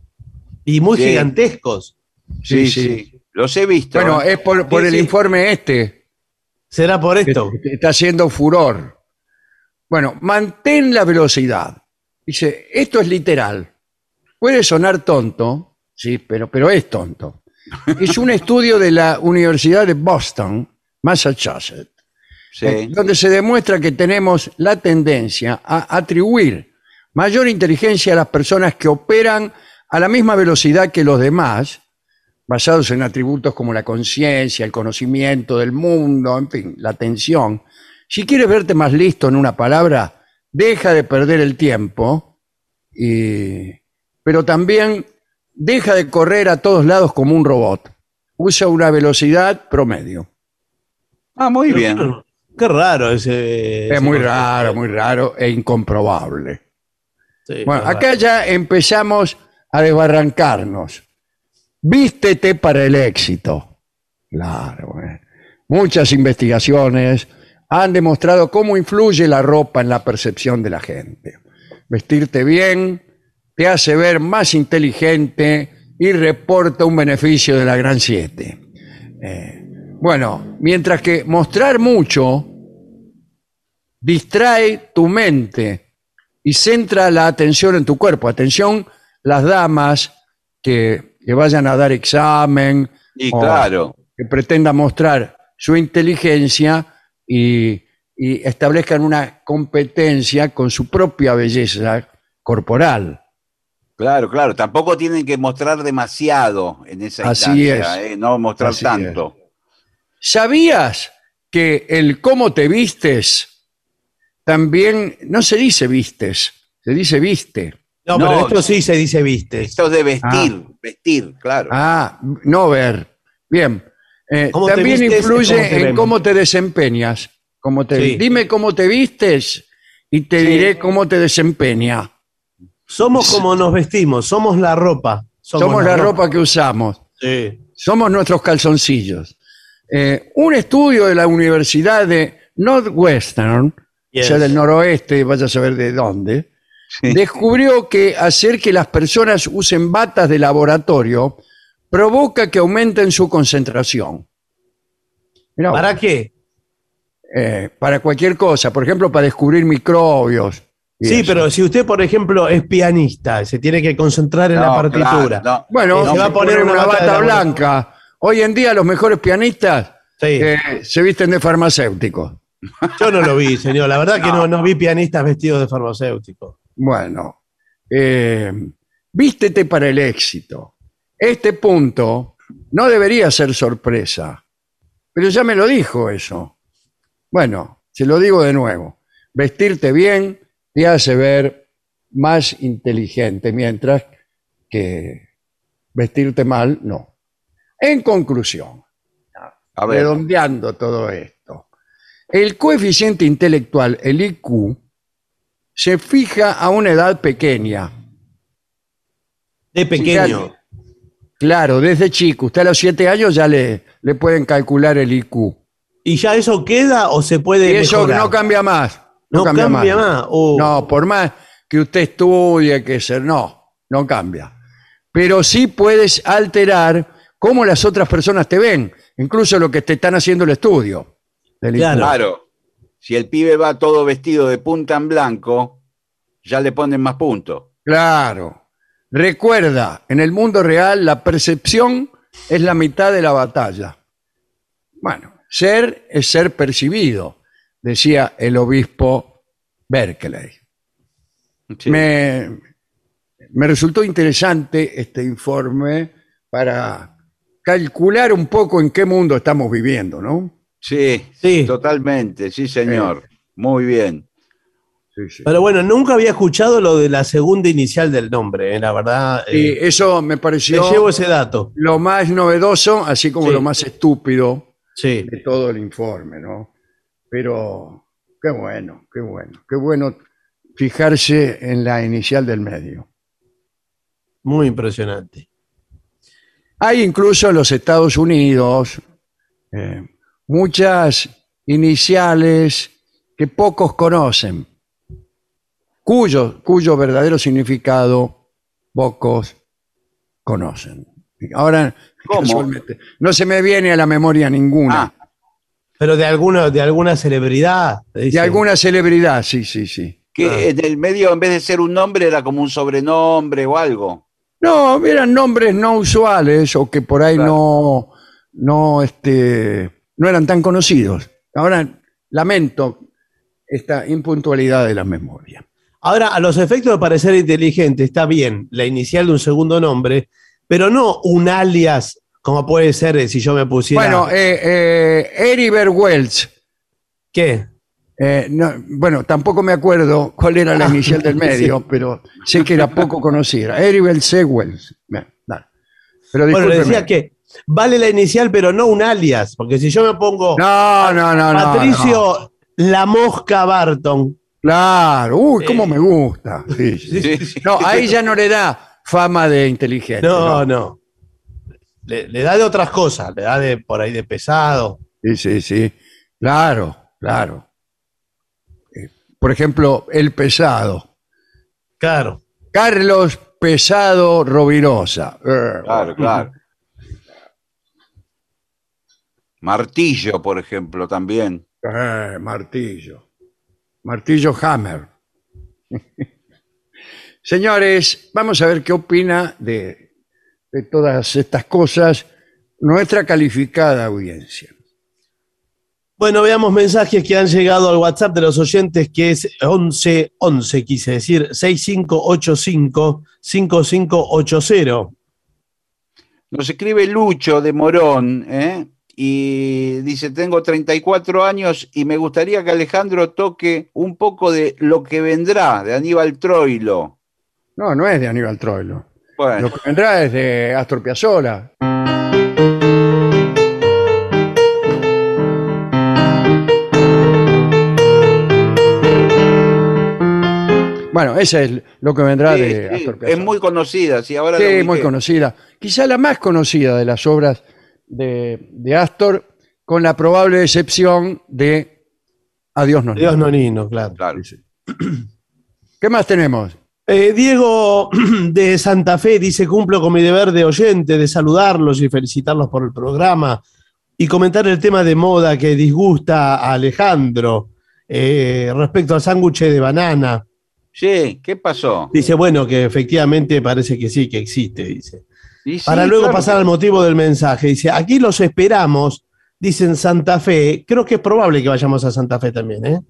y muy Sí. gigantescos. Sí, sí. Los he visto. Bueno, ¿eh? es por, por Sí, el sí. informe este ¿Será por esto? que está haciendo furor. Bueno, mantén la velocidad. Dice, esto es literal. Puede sonar tonto, sí, pero, pero es tonto. Es un estudio de la Universidad de Boston, Massachusetts, Sí. eh, donde se demuestra que tenemos la tendencia a atribuir mayor inteligencia a las personas que operan a la misma velocidad que los demás, basados en atributos como la conciencia, el conocimiento del mundo, en fin, la atención. Si quieres verte más listo en una palabra, deja de perder el tiempo, y- pero también deja de correr a todos lados como un robot. Usa una velocidad promedio. Ah, muy bien. Qué raro ese. Es ese muy concepto. raro, muy raro e incomprobable. Sí, Bueno, acá raro. ya empezamos a desbarrancarnos. Vístete para el éxito. Claro. eh. Muchas investigaciones han demostrado cómo influye la ropa en la percepción de la gente. Vestirte bien te hace ver más inteligente y reporta un beneficio de la gran siete. Eh, bueno, mientras que mostrar mucho distrae tu mente y centra la atención en tu cuerpo. Atención, las damas que, que vayan a dar examen, Y claro. que pretendan mostrar su inteligencia y, y establezcan una competencia con su propia belleza corporal. Claro, claro. Tampoco tienen que mostrar demasiado en esa Así instancia, es. ¿eh? no mostrar Así tanto. ¿Sabías que el cómo te vistes también no se dice vistes, se dice viste? No, No, pero esto sí se dice viste. Esto de vestir, vestir, claro. Ah, no ver. Bien. Eh, ¿Cómo te también vistes influye cómo te en vemos. cómo te desempeñas. Cómo te, Sí. Dime cómo te vistes y te Sí. diré cómo te desempeña. Somos como nos vestimos, somos la ropa. Somos, la ropa. que usamos. Sí. Somos nuestros calzoncillos. Eh, un estudio de la Universidad de Northwestern, Yes. o sea, del noroeste, vaya a saber de dónde, Sí. descubrió que hacer que las personas usen batas de laboratorio provoca que aumenten su concentración. Mirá ¿Para qué? eh, para cualquier cosa, por ejemplo, para descubrir microbios. Sí, eso. pero si usted, por ejemplo, es pianista, se tiene que concentrar en la No, partitura. claro, no. Bueno, se va a poner una una bata blanca. Hoy en día los mejores pianistas Sí. que se visten de farmacéuticos. Yo no lo vi, señor. La verdad que no, no vi pianistas vestidos de farmacéuticos. Bueno, eh, vístete para el éxito. Este punto no debería ser sorpresa, pero ya me lo dijo eso. Bueno, se lo digo de nuevo. Vestirte bien te hace ver más inteligente, mientras que vestirte mal, no. En conclusión, A ver, redondeando todo esto. El coeficiente intelectual, el IQ, se fija a una edad pequeña. De pequeño. Claro, desde chico. Usted a los siete años ya le, le pueden calcular el IQ. ¿Y ya eso queda o se puede Y eso mejorar? no cambia más. No, No cambia, cambia más. más. Oh. No, por más que usted estudie, que ser, no, no cambia. Pero sí puedes alterar cómo las otras personas te ven, incluso lo que te están haciendo el estudio. del IQ. Claro. Si el pibe va todo vestido de punta en blanco, ya le ponen más puntos. Claro. Recuerda, en el mundo real la percepción es la mitad de la batalla. Bueno, ser es ser percibido, decía el obispo Berkeley. Sí. Me, me resultó interesante este informe para calcular un poco en qué mundo estamos viviendo, ¿no? Sí, Sí. totalmente, sí, señor. Muy bien. Sí, sí. Pero bueno, nunca había escuchado lo de la segunda inicial del nombre, eh, la verdad. Y eh, eso me me pareció llevo ese dato. lo más novedoso, así como Sí. lo más estúpido Sí. de todo el informe, ¿no? Pero qué bueno, qué bueno, qué bueno fijarse en la inicial del medio. Muy impresionante. Hay incluso en los Estados Unidos eh, muchas iniciales que pocos conocen, cuyo, cuyo verdadero significado pocos conocen. Ahora, ¿Cómo? no se me viene a la memoria ninguna. Ah, Pero de alguna, de alguna celebridad. de alguna celebridad, sí, sí, sí. que en el medio, en vez de ser un nombre, era como un sobrenombre o algo. No, eran nombres no usuales o que por ahí Claro. no, no, este, no eran tan conocidos. Ahora lamento esta impuntualidad de la memoria. Ahora, a los efectos de parecer inteligente, está bien la inicial de un segundo nombre, pero no un alias, como puede ser eh, si yo me pusiera. Bueno, eh, eh, Heribert Wells. ¿Qué? eh, no, bueno, tampoco me acuerdo cuál era la inicial del medio, pero sé que era poco conocida. Heribert C. Wells. Pero Bueno, le decía que vale la inicial, pero no un alias, porque si yo me pongo No, no, no, no. Patricio no. La Mosca Barton, Claro, uy, cómo Eh. me gusta. Sí, sí. Sí, sí. No, ahí ya no le da fama de inteligente. no, no. Le, le da de otras cosas, le da de por ahí de pesado. Sí, sí, sí. Claro, claro. Eh, Por ejemplo, el pesado. Claro. Carlos Pesado Rovirosa. Claro, claro. Martillo, por ejemplo, también. eh, martillo. Martillo Hammer. Señores, vamos a ver qué opina de, de todas estas cosas nuestra calificada audiencia. Bueno, veamos mensajes que han llegado al WhatsApp de los oyentes, que es 11 11, quise decir, 6585 5580. Nos escribe Lucho de Morón, ¿eh? Y dice, tengo 34 años y me gustaría que Alejandro toque un poco de lo que vendrá, de Aníbal Troilo. No, no es de Aníbal Troilo. Bueno, Lo que vendrá es de Astor Piazzolla. Bueno, ese es lo que vendrá sí, de Astor es Piazzolla. muy conocida, sí, ahora Sí, muy conocida. Quizá la más conocida de las obras de, de Astor, con la probable excepción de Adiós no. Dios nonino, claro. Claro. ¿Qué más tenemos? Eh, Diego de Santa Fe dice: Cumplo con mi deber de oyente de saludarlos y felicitarlos por el programa y comentar el tema de moda que disgusta a Alejandro eh, respecto al sándwich de banana. Sí, ¿qué pasó? Dice: Bueno, que efectivamente parece que sí, que existe, dice. Sí, Para luego claro pasar al motivo del mensaje. Dice, aquí los esperamos dicen Santa Fe, creo que es probable que vayamos a Santa Fe también, ¿eh?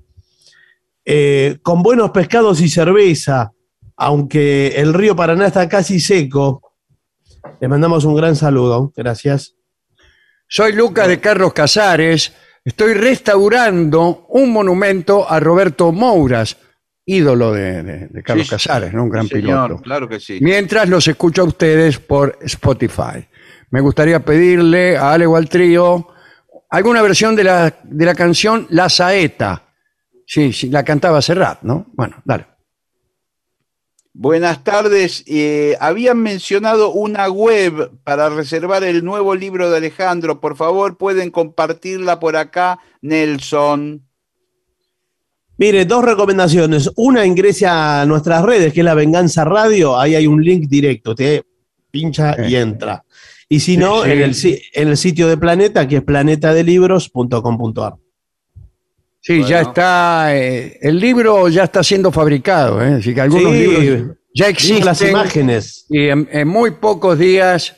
Eh, con buenos pescados y cerveza, aunque el río Paraná está casi seco. Le mandamos un gran saludo, gracias. Soy Lucas de Carlos Casares. Estoy restaurando un monumento a Roberto Mouras, ídolo de, de- de Carlos Sí, Casares, ¿no? un gran Sí, señor, piloto. claro que sí. Mientras los escucho a ustedes por Spotify. Me gustaría pedirle a Ale trío alguna versión de la, de la canción La Saeta. Sí, sí, la cantaba Serrat, ¿no? Bueno, dale. Buenas tardes. Eh, habían mencionado una web para reservar el nuevo libro de Alejandro. Por favor, pueden compartirla por acá, Nelson. Mire, dos recomendaciones. Una ingresa a nuestras redes, que es La Venganza Radio. Ahí hay un link directo. Usted pincha y entra. Y si no, Sí. En, el, si- en el sitio de Planeta, que es planetadelibros.com.ar. Sí, ya está. eh, el libro ya está siendo fabricado, ¿eh? Así que algunos Sí, libros ya existen. las imágenes. Y en, en muy pocos días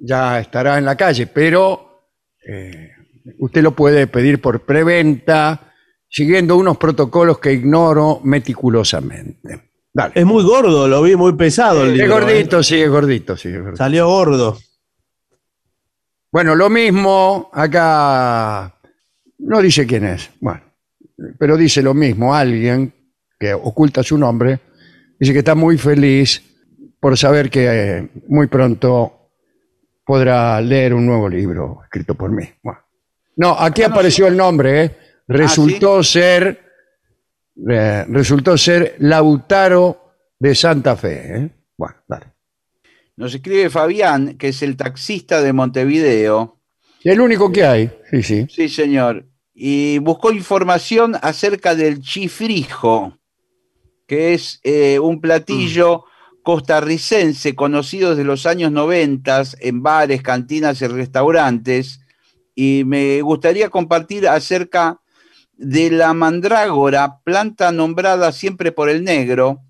ya estará en la calle, pero eh, usted lo puede pedir por preventa, siguiendo unos protocolos que ignoro meticulosamente. Dale. Es muy gordo, lo vi muy pesado el Es libro. gordito, sí, es gordito, sí, es ¿eh? gordito. Salió gordo. Bueno, lo mismo acá. No dice quién es, bueno, pero dice lo mismo alguien que oculta su nombre. Dice que está muy feliz por saber que eh, muy pronto podrá leer un nuevo libro escrito por mí. Bueno. No, aquí apareció el nombre, ¿eh? Resultó ser. eh, resultó ser Lautaro de Santa Fe. ¿eh? Bueno, dale. Nos escribe Fabián, que es el taxista de Montevideo. El único que hay, sí, sí. Sí, señor. Y buscó información acerca del chifrijo, que es eh, un platillo costarricense conocido desde los años 90 en bares, cantinas y restaurantes. Y me gustaría compartir acerca de la mandrágora, planta nombrada siempre por el negro,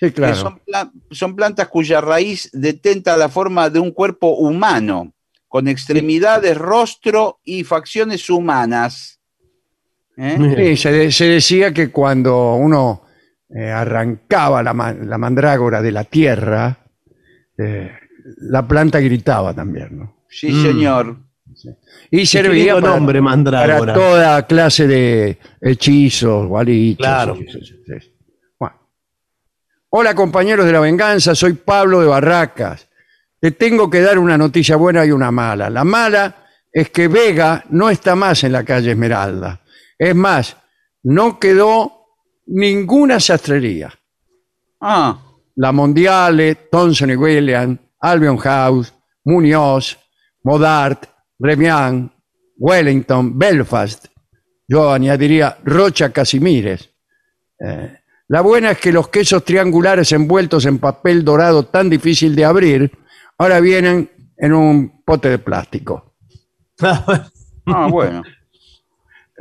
Sí, que claro. son, pla- son plantas cuya raíz detenta la forma de un cuerpo humano, con extremidades, rostro y facciones humanas. ¿Eh? Sí, se, de- se decía que cuando uno eh, arrancaba la, ma- la mandrágora de la tierra, eh, la planta gritaba también, ¿no? Sí, Mm. señor. Y servía para, nombre, para toda clase de hechizos, gualichos. Claro. Bueno. Hola compañeros de la venganza, soy Pablo de Barracas. Te tengo que dar una noticia buena y una mala. La mala es que Vega no está más en la calle Esmeralda. Es más, no quedó ninguna sastrería. Ah, La Mondiale, Thomson y William, Albion House, Muñoz, Modart, Remian, Wellington, Belfast. Yo añadiría Rocha Casimires. Eh, la buena es que los quesos triangulares envueltos en papel dorado tan difícil de abrir, ahora vienen en un pote de plástico. ah, bueno.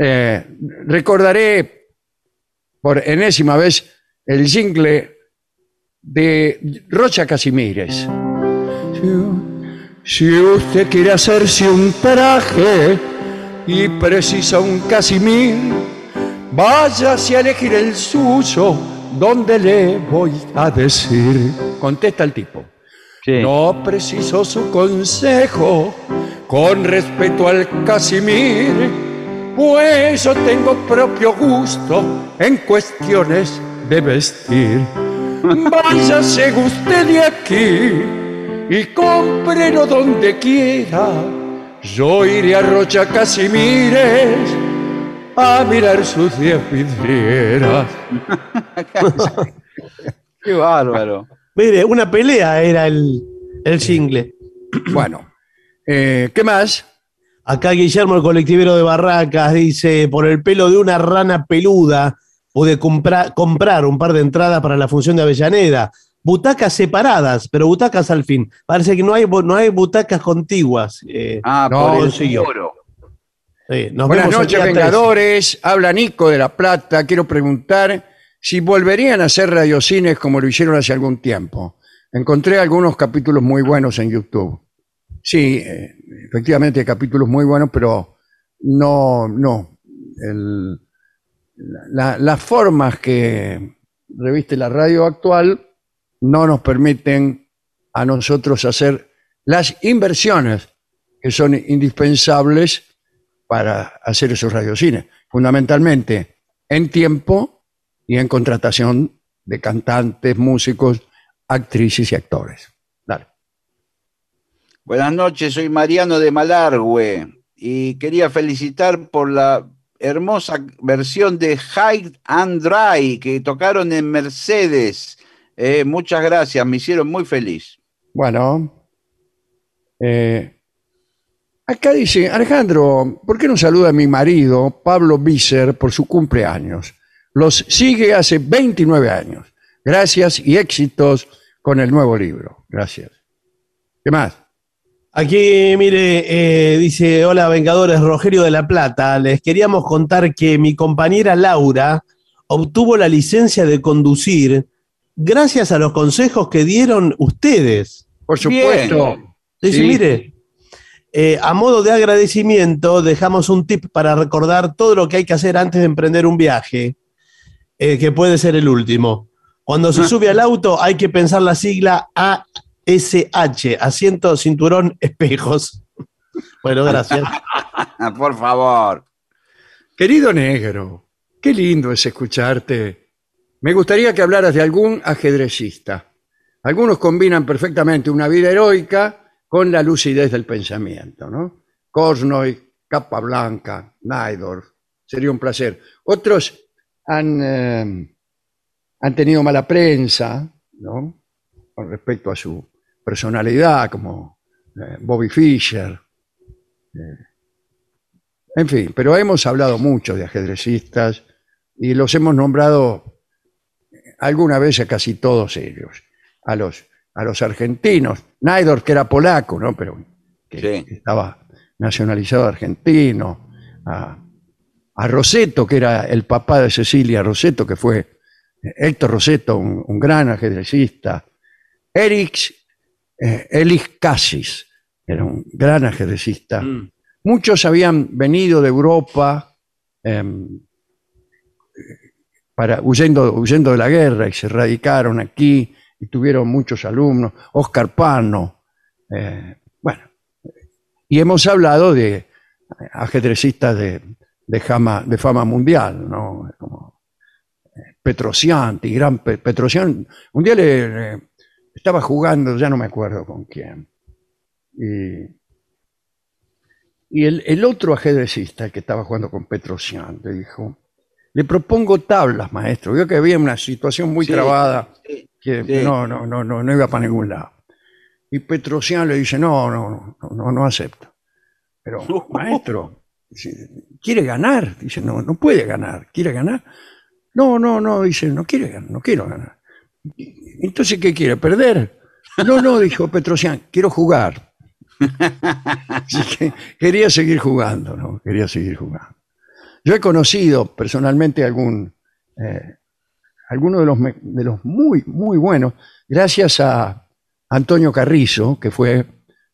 Eh, recordaré por enésima vez el jingle de Rocha Casimires. Si, si usted quiere hacerse un traje y precisa un casimir, váyase a elegir el suyo, donde le voy a decir. Contesta el tipo. Sí. No preciso su consejo con respeto al Casimir, pues yo tengo propio gusto en cuestiones de vestir. Váyase usted de aquí y cómprelo donde quiera. Yo iré a Rocha Casimires a mirar sus diez vidrieras. Qué bárbaro. Mire, una pelea era el, el jingle. Bueno, eh, ¿qué más? Acá Guillermo, el colectivero de Barracas, dice, por el pelo de una rana peluda, pude comprar, comprar un par de entradas para la función de Avellaneda. Butacas separadas, pero butacas al fin. Parece que no hay, no hay butacas contiguas. eh, Ah, No, por el sí, yo. oro. sí, nos Buenas vemos noches, día 13. Vengadores. Habla Nico de La Plata. Quiero preguntar si volverían a hacer radiocines como lo hicieron hace algún tiempo. Encontré algunos capítulos muy buenos en YouTube. Sí, eh, efectivamente hay capítulos muy buenos, pero no, no. El- la- las formas que reviste la radio actual no nos permiten a nosotros hacer las inversiones que son indispensables para hacer esos radiocines, fundamentalmente en tiempo y en contratación de cantantes, músicos, actrices y actores. Dale. Buenas noches, soy Mariano de Malargüe y quería felicitar por la hermosa versión de High and Dry que tocaron en Mercedes. Eh, muchas gracias, me hicieron muy feliz. Bueno, eh, acá dice, Alejandro, ¿por qué no saluda a mi marido, Pablo Visser, por su cumpleaños? Los sigue hace 29 años. Gracias y éxitos con el nuevo libro. Gracias. ¿Qué más? Aquí, mire, eh, dice, hola Vengadores, Rogerio de la Plata. Les queríamos contar que mi compañera Laura obtuvo la licencia de conducir gracias a los consejos que dieron ustedes. Por supuesto. Dice, Sí. mire, eh, a modo de agradecimiento dejamos un tip para recordar todo lo que hay que hacer antes de emprender un viaje, eh, que puede ser el último. Cuando se sube al auto hay que pensar la sigla ASH, asiento, cinturón, espejos. Bueno, gracias. Por favor. Querido negro, qué lindo es escucharte. Me gustaría que hablaras de algún ajedrecista. Algunos combinan perfectamente una vida heroica con la lucidez del pensamiento, ¿no? Kornoy, Capablanca, Naidorf, sería un placer. Otros han, eh, han tenido mala prensa, ¿no? Con respecto a su personalidad, como eh, Bobby Fischer. Eh, en fin, pero hemos hablado mucho de ajedrecistas y los hemos nombrado alguna vez a casi todos ellos. A los, a los argentinos, Naidor, que era polaco, ¿no? Pero que Sí. estaba nacionalizado argentino. A, a Roseto, que era el papá de Cecilia Roseto, que fue eh, Héctor Roseto, un, un gran ajedrecista. Erix eh, Elis Cassis, era un gran ajedrecista. Muchos habían venido de Europa em, huyendo, de la guerra y se radicaron aquí y tuvieron muchos alumnos. Oscar Pano. eh, bueno, y hemos hablado de ajedrecistas de, fama, mundial, ¿no? Como eh, gran Pe- Petrosian. Un día le, estaba jugando, ya no me acuerdo con quién. Y, el, el otro ajedrecista que estaba jugando con Petrosian le dijo, le propongo tablas, maestro. Vio que había una situación muy Sí, trabada sí, que sí. no, no, no, no, no iba para ningún lado. Y Petrosian le dice, no, no, no, no, no, no acepto. Pero, maestro, dice, ¿quiere ganar? Dice, no, no puede ganar. ¿Quiere ganar? No, no, no, dice, no quiere ganar, no quiero ganar. Entonces, ¿qué quiere? ¿Perder? No, no, dijo Petrosian, quiero jugar. Así que quería seguir jugando, ¿no? Quería seguir jugando. Yo he conocido personalmente algún, eh, alguno de los, muy, muy buenos, gracias a Antonio Carrizo, que fue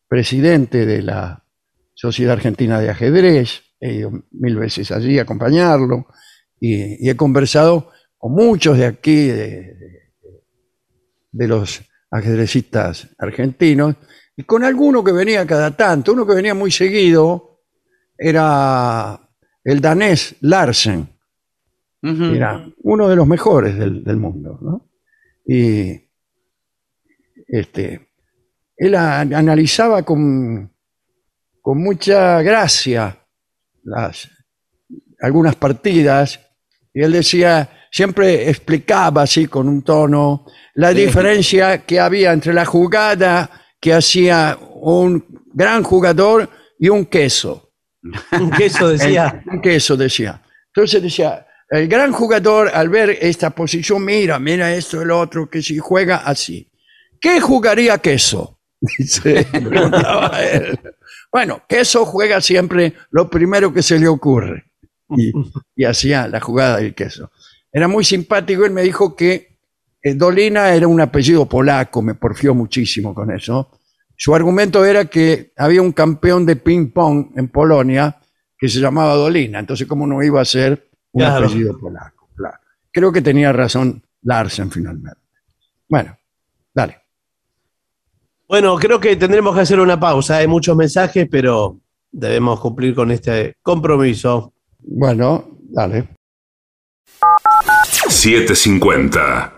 presidente de la Sociedad Argentina de Ajedrez, he ido mil veces allí a acompañarlo, y, he conversado con muchos de aquí, de- de los ajedrecistas argentinos, y con alguno que venía cada tanto, uno que venía muy seguido, era el danés Larsen, era uno de los mejores del, del mundo, ¿no? Y este, él a- analizaba con, con mucha gracia las, algunas partidas y él decía, siempre explicaba así con un tono la Sí. diferencia que había entre la jugada que hacía un gran jugador y un queso. Un queso decía. El- un queso decía. Entonces decía, el gran jugador al ver esta posición, mira, mira esto, el otro, que si juega así. ¿Qué jugaría queso? Dice, preguntaba él. Bueno, queso juega siempre lo primero que se le ocurre. Y, y hacía la jugada del queso. Era muy simpático, él me dijo que Dolina era un apellido polaco, me porfió muchísimo con eso. Su argumento era que había un campeón de ping-pong en Polonia que se llamaba Dolina. Entonces, ¿cómo no iba a ser un Claro. apellido polaco? Claro. Creo que tenía razón Larsen finalmente. Bueno, dale. Bueno, creo que tendremos que hacer una pausa. Hay muchos mensajes, pero debemos cumplir con este compromiso. Bueno, dale. 750.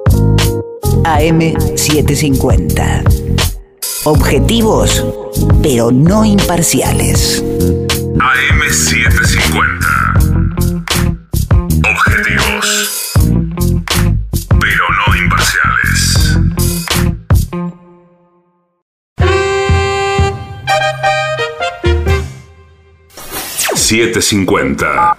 AM750. Objetivos, pero no imparciales. AM750. Objetivos. Pero no imparciales. Siete cincuenta.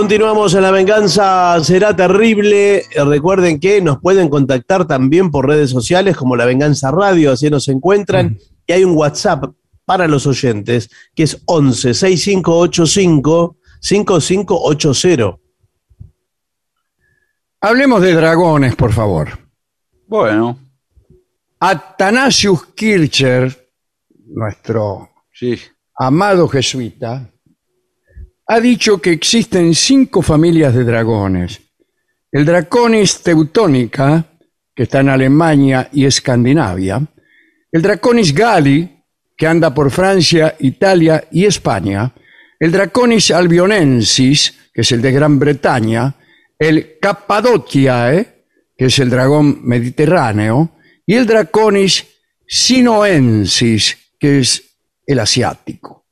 Continuamos en La Venganza Será Terrible. Recuerden que nos pueden contactar también por redes sociales como La Venganza Radio, así nos encuentran. Y hay un WhatsApp para los oyentes que es 11 6585 5580. Hablemos de dragones, por favor. Bueno, Athanasius Kircher, nuestro sí. amado jesuita, ha dicho que existen cinco familias de dragones. El Draconis teutónica, que está en Alemania y Escandinavia. El Draconis galli, que anda por Francia, Italia y España. El Draconis albionensis, que es el de Gran Bretaña. El Cappadociae, que es el dragón mediterráneo. Y el Draconis sinoensis, que es el asiático.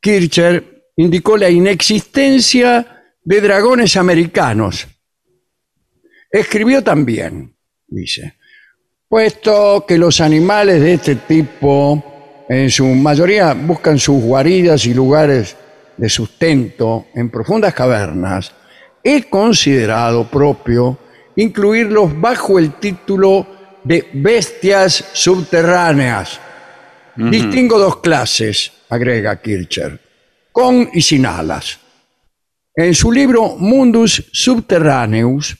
Kircher indicó la inexistencia de dragones americanos. Escribió también, dice, puesto que los animales de este tipo en su mayoría buscan sus guaridas y lugares de sustento en profundas cavernas, he considerado propio incluirlos bajo el título de bestias subterráneas. Distingo dos clases, agrega Kircher con y sin alas. En su libro Mundus Subterraneus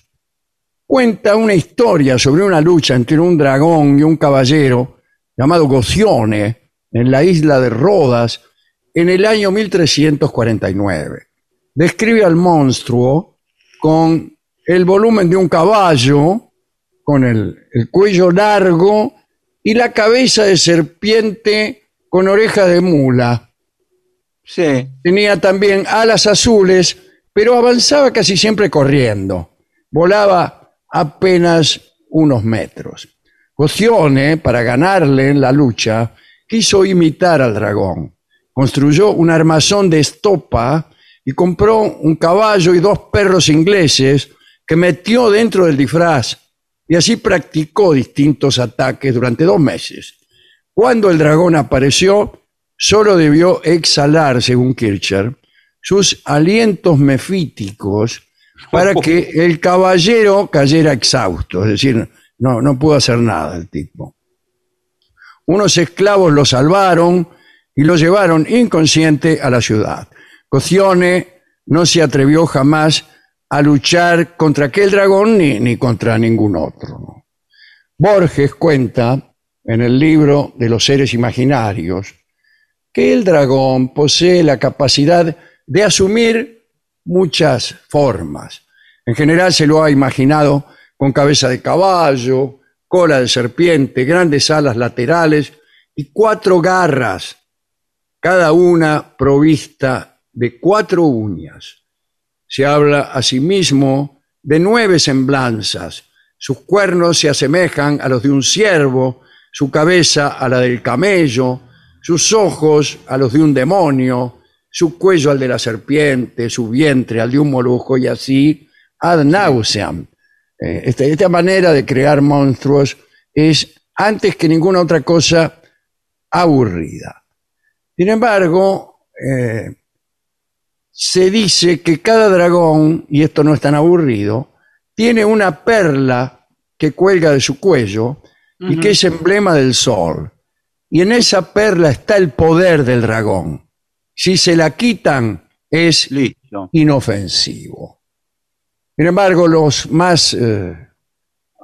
cuenta una historia sobre una lucha entre un dragón y un caballero llamado Gocione en la isla de Rodas en el año 1349. Describe al monstruo con el volumen de un caballo, con el, el cuello largo y la cabeza de serpiente con oreja de mula. Sí. Tenía también alas azules, pero avanzaba casi siempre corriendo. Volaba apenas unos metros. Gocione, para ganarle en la lucha, quiso imitar al dragón. Construyó un armazón de estopa y compró un caballo y dos perros ingleses que metió dentro del disfraz y así practicó distintos ataques durante dos meses. Cuando el dragón apareció, solo debió exhalar, según Kircher, sus alientos mefíticos para que el caballero cayera exhausto, es decir, no, no pudo hacer nada el tipo. Unos esclavos lo salvaron y lo llevaron inconsciente a la ciudad. Cocione no se atrevió jamás a luchar contra aquel dragón ni, ni contra ningún otro. Borges cuenta en el libro de los seres imaginarios que el dragón posee la capacidad de asumir muchas formas. En general se lo ha imaginado con cabeza de caballo, cola de serpiente, grandes alas laterales y cuatro garras, cada una provista de cuatro uñas. Se habla asimismo de nueve semblanzas. Sus cuernos se asemejan a los de un ciervo, su cabeza a la del camello, sus ojos a los de un demonio, su cuello al de la serpiente, su vientre al de un molusco y así ad nauseam. Eh, esta, esta manera de crear monstruos es antes que ninguna otra cosa aburrida. Sin embargo, eh, se dice que cada dragón, y esto no es tan aburrido, tiene una perla que cuelga de su cuello y que es emblema del sol. Y en esa perla está el poder del dragón. Si se la quitan, es Listo. inofensivo. Sin embargo, los más eh,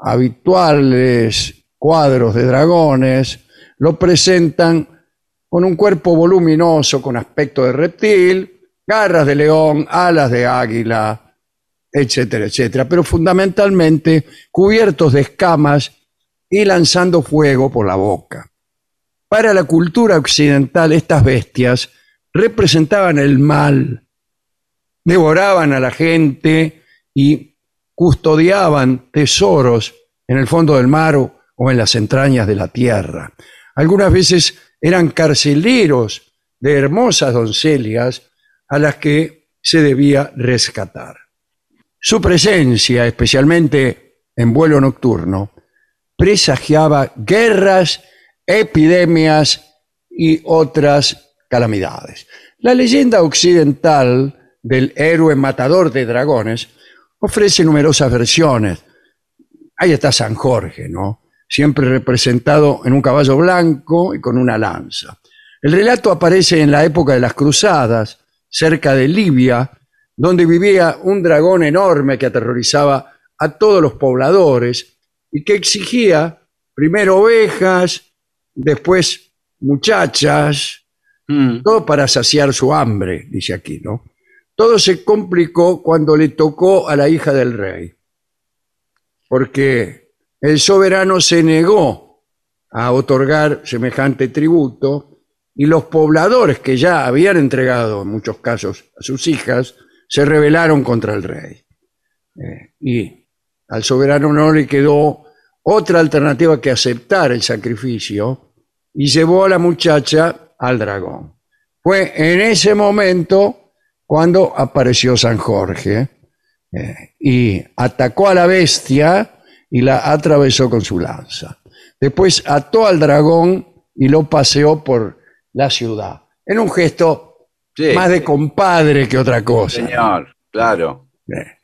habituales cuadros de dragones lo presentan con un cuerpo voluminoso con aspecto de reptil, garras de león, alas de águila, etcétera, etcétera, pero fundamentalmente cubiertos de escamas y lanzando fuego por la boca. Para la cultura occidental, estas bestias representaban el mal, devoraban a la gente y custodiaban tesoros en el fondo del mar o, en las entrañas de la tierra. Algunas veces eran carceleros de hermosas doncellas a las que se debía rescatar. Su presencia, especialmente en vuelo nocturno, presagiaba guerras, epidemias y otras calamidades. La leyenda occidental del héroe matador de dragones ofrece numerosas versiones. Ahí está San Jorge, ¿no? Siempre representado en un caballo blanco y con una lanza. El relato aparece en la época de las cruzadas, cerca de Libia, donde vivía un dragón enorme que aterrorizaba a todos los pobladores y que exigía primero ovejas, después muchachas, Mm. todo para saciar su hambre, dice aquí, ¿no? Todo se complicó cuando le tocó a la hija del rey, porque el soberano se negó a otorgar semejante tributo y los pobladores que ya habían entregado en muchos casos a sus hijas se rebelaron contra el rey. Eh, y al soberano no le quedó otra alternativa que aceptar el sacrificio y llevó a la muchacha al dragón. Fue en ese momento cuando apareció San Jorge eh, y atacó a la bestia y la atravesó con su lanza. Después ató al dragón y lo paseó por la ciudad, en un gesto Sí, más de compadre que otra cosa. señor, claro. Eh.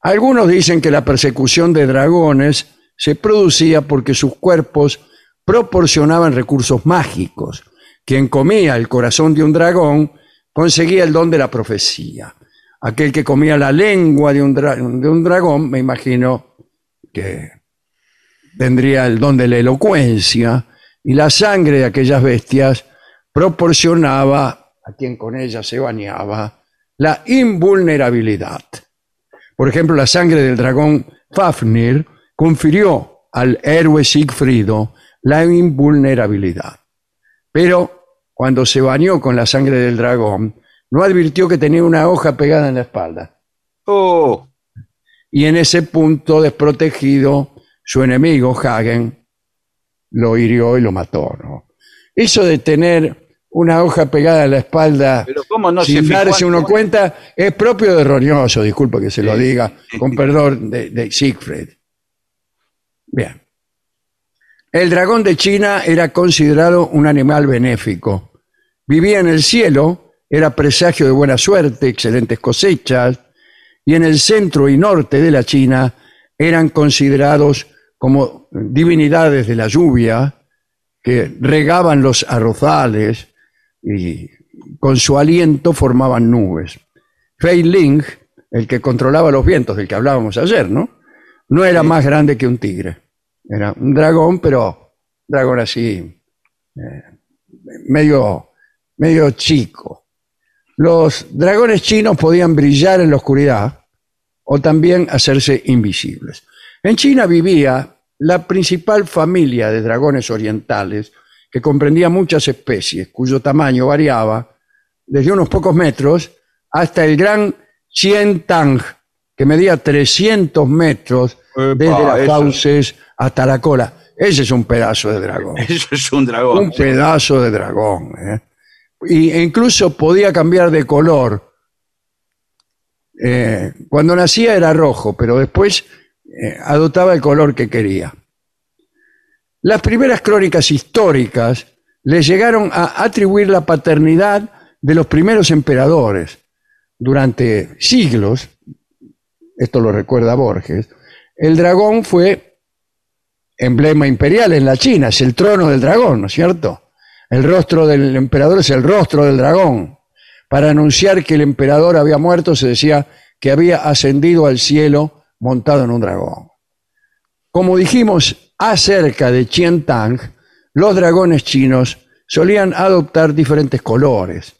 Algunos dicen que la persecución de dragones se producía porque sus cuerpos proporcionaban recursos mágicos. Quien comía el corazón de un dragón conseguía el don de la profecía. Aquel que comía la lengua de un, de un dragón, me imagino que tendría el don de la elocuencia, y la sangre de aquellas bestias proporcionaba a quien con ella se bañaba la invulnerabilidad. Por ejemplo, la sangre del dragón Fafnir confirió al héroe Sigfrido la invulnerabilidad. Pero cuando se bañó con la sangre del dragón, no advirtió que tenía una hoja pegada en la espalda. Oh, Y en ese punto desprotegido, su enemigo, Hagen, lo hirió y lo mató. ¿no? Eso de tener una hoja pegada en la espalda pero cómo no sin se darse uno cuenta, es propio de Roñoso, disculpa que se lo diga, con perdón de, de Siegfried. Bien. El dragón de China era considerado un animal benéfico. Vivía en el cielo, era presagio de buena suerte, excelentes cosechas, y en el centro y norte de la China eran considerados como divinidades de la lluvia, que regaban los arrozales y con su aliento formaban nubes. Fei Ling, el que controlaba los vientos del que hablábamos ayer, ¿no? No era más grande que un tigre. Era un dragón, pero dragón así, eh, medio, medio chico. Los dragones chinos podían brillar en la oscuridad o también hacerse invisibles. En China vivía la principal familia de dragones orientales que comprendía muchas especies, cuyo tamaño variaba desde unos pocos metros hasta el gran Chien Tang, que medía 300 metros Epa, desde las fauces hasta la cola. ese es un pedazo de dragón. Eso es un dragón. Un pedazo de dragón. ¿eh? Y, e incluso podía cambiar de color. Eh, cuando nacía era rojo, pero después eh, adoptaba el color que quería. Las primeras crónicas históricas le llegaron a atribuir la paternidad de los primeros emperadores. Durante siglos, esto lo recuerda Borges, el dragón fue emblema imperial en la China, es el trono del dragón, ¿no es cierto? El rostro del emperador es el rostro del dragón. Para anunciar que el emperador había muerto se decía que había ascendido al cielo montado en un dragón. Como dijimos acerca de Tang, los dragones chinos solían adoptar diferentes colores.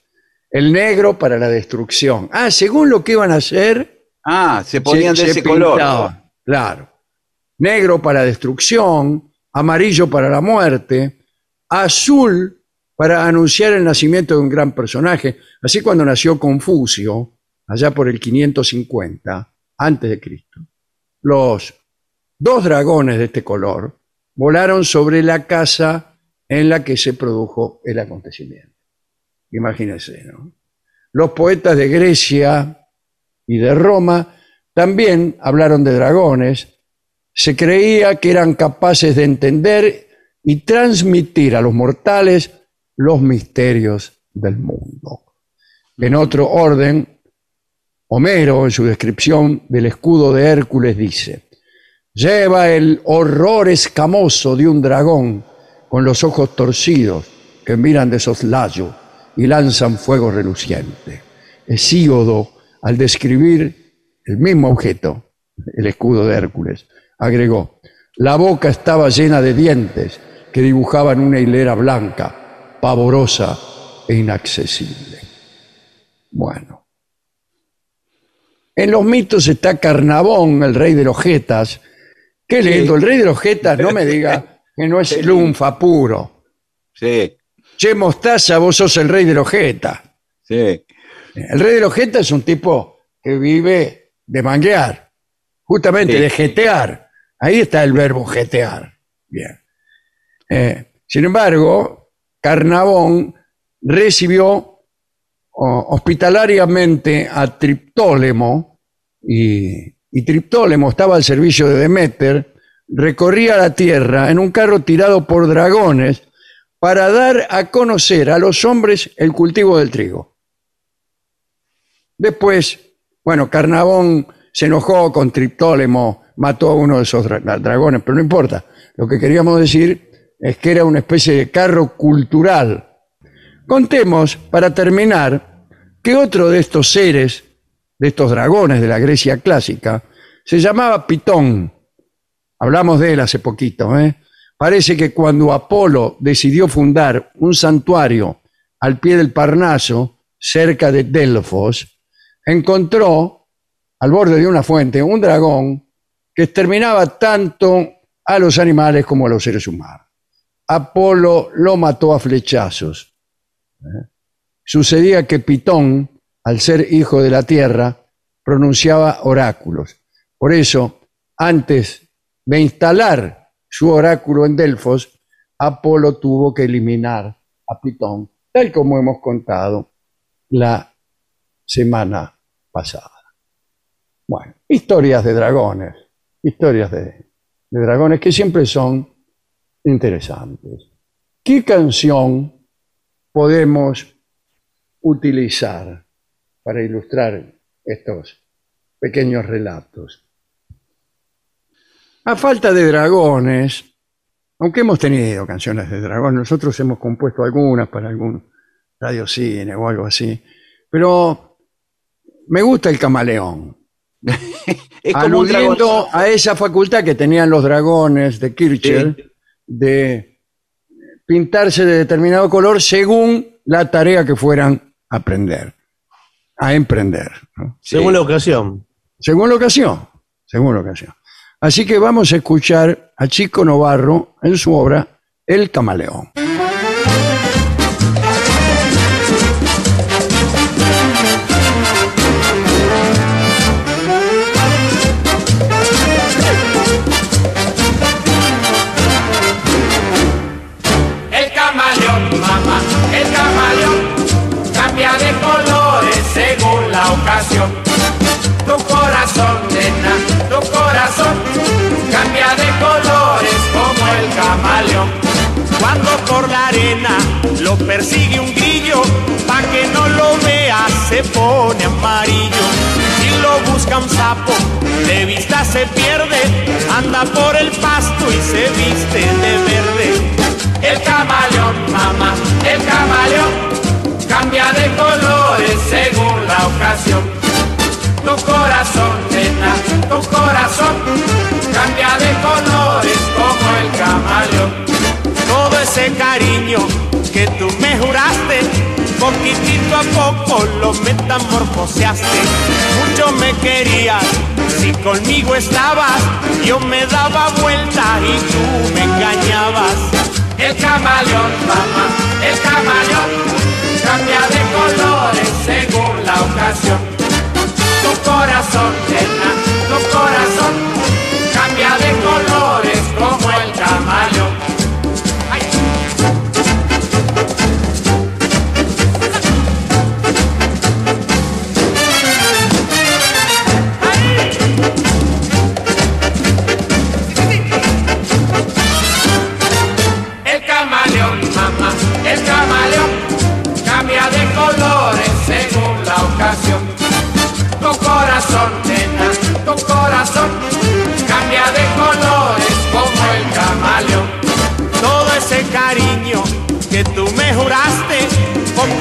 El negro para la destrucción. Ah, según lo que iban a hacer, Ah, se ponían de ese color. Claro. Negro para destrucción, amarillo para la muerte, azul para anunciar el nacimiento de un gran personaje. Así cuando nació Confucio, allá por el 550 antes de Cristo, los dos dragones de este color volaron sobre la casa en la que se produjo el acontecimiento. Imagínense, ¿no? Los poetas de Grecia y de Roma también hablaron de dragones. Se creía que eran capaces de entender y transmitir a los mortales los misterios del mundo. En otro orden, Homero, en su descripción del escudo de Hércules, dice, lleva el horror escamoso de un dragón con los ojos torcidos que miran de soslayo y lanzan fuego reluciente. Hesíodo, al describir el mismo objeto, el escudo de Hércules, agregó, la boca estaba llena de dientes que dibujaban una hilera blanca, pavorosa e inaccesible. Bueno. En los mitos está Carnavón, el rey de los jetas. Qué lindo, el rey de los jetas, no me diga que no es el unfa puro. Sí, Che, Mostaza, vos sos el rey de los jetas. sí. El rey de los jetas es un tipo que vive de manguear, justamente Sí. de jetear. Ahí está el verbo jetear. Bien. Eh, sin embargo, Carnavón recibió hospitalariamente a Triptólemo y, y Triptólemo estaba al servicio de Demeter, recorría la tierra en un carro tirado por dragones para dar a conocer a los hombres el cultivo del trigo. Después, bueno, Carnavón se enojó con Triptólemo, mató a uno de esos dra- dragones, pero no importa. Lo que queríamos decir es que era una especie de carro cultural. Contemos, para terminar, que otro de estos seres, de estos dragones de la Grecia clásica, se llamaba Pitón. Hablamos de él hace poquito. ¿eh? Parece que cuando Apolo decidió fundar un santuario al pie del Parnaso, cerca de Delfos, encontró al borde de una fuente un dragón que exterminaba tanto a los animales como a los seres humanos. Apolo lo mató a flechazos. ¿Eh? Sucedía que Pitón, al ser hijo de la tierra, pronunciaba oráculos. Por eso, antes de instalar su oráculo en Delfos, Apolo tuvo que eliminar a Pitón, tal como hemos contado la semana pasada. Bueno, historias de dragones, historias de, dragones que siempre son interesantes. ¿Qué canción podemos utilizar para ilustrar estos pequeños relatos? A falta de dragones, aunque hemos tenido canciones de dragones, nosotros hemos compuesto algunas para algún radiocine o algo así, pero me gusta el camaleón. Es como aludiendo a esa facultad que tenían los dragones de Kircher Sí. de pintarse de determinado color según la tarea que fueran a aprender, a emprender, ¿no? Sí. Según la ocasión. según la ocasión, según la ocasión. Así que vamos a escuchar a Chico Novarro en su obra El camaleón. por la arena, lo persigue un grillo, pa' que no lo vea se pone amarillo. Si lo busca un sapo, de vista se pierde, anda por el pasto y se viste de verde. El camaleón, mamá, el camaleón, cambia de colores según la ocasión. Tu corazón, nena, tu corazón, cambia de colores como el camaleón. Ese cariño que tú me juraste, poquitito a poco lo metamorfoseaste. Mucho me querías, si conmigo estabas, yo me daba vuelta y tú me engañabas. El camaleón, mamá, el camaleón, cambia de colores según la ocasión. Tu corazón, nena, tu corazón, cambia de colores como el camaleón.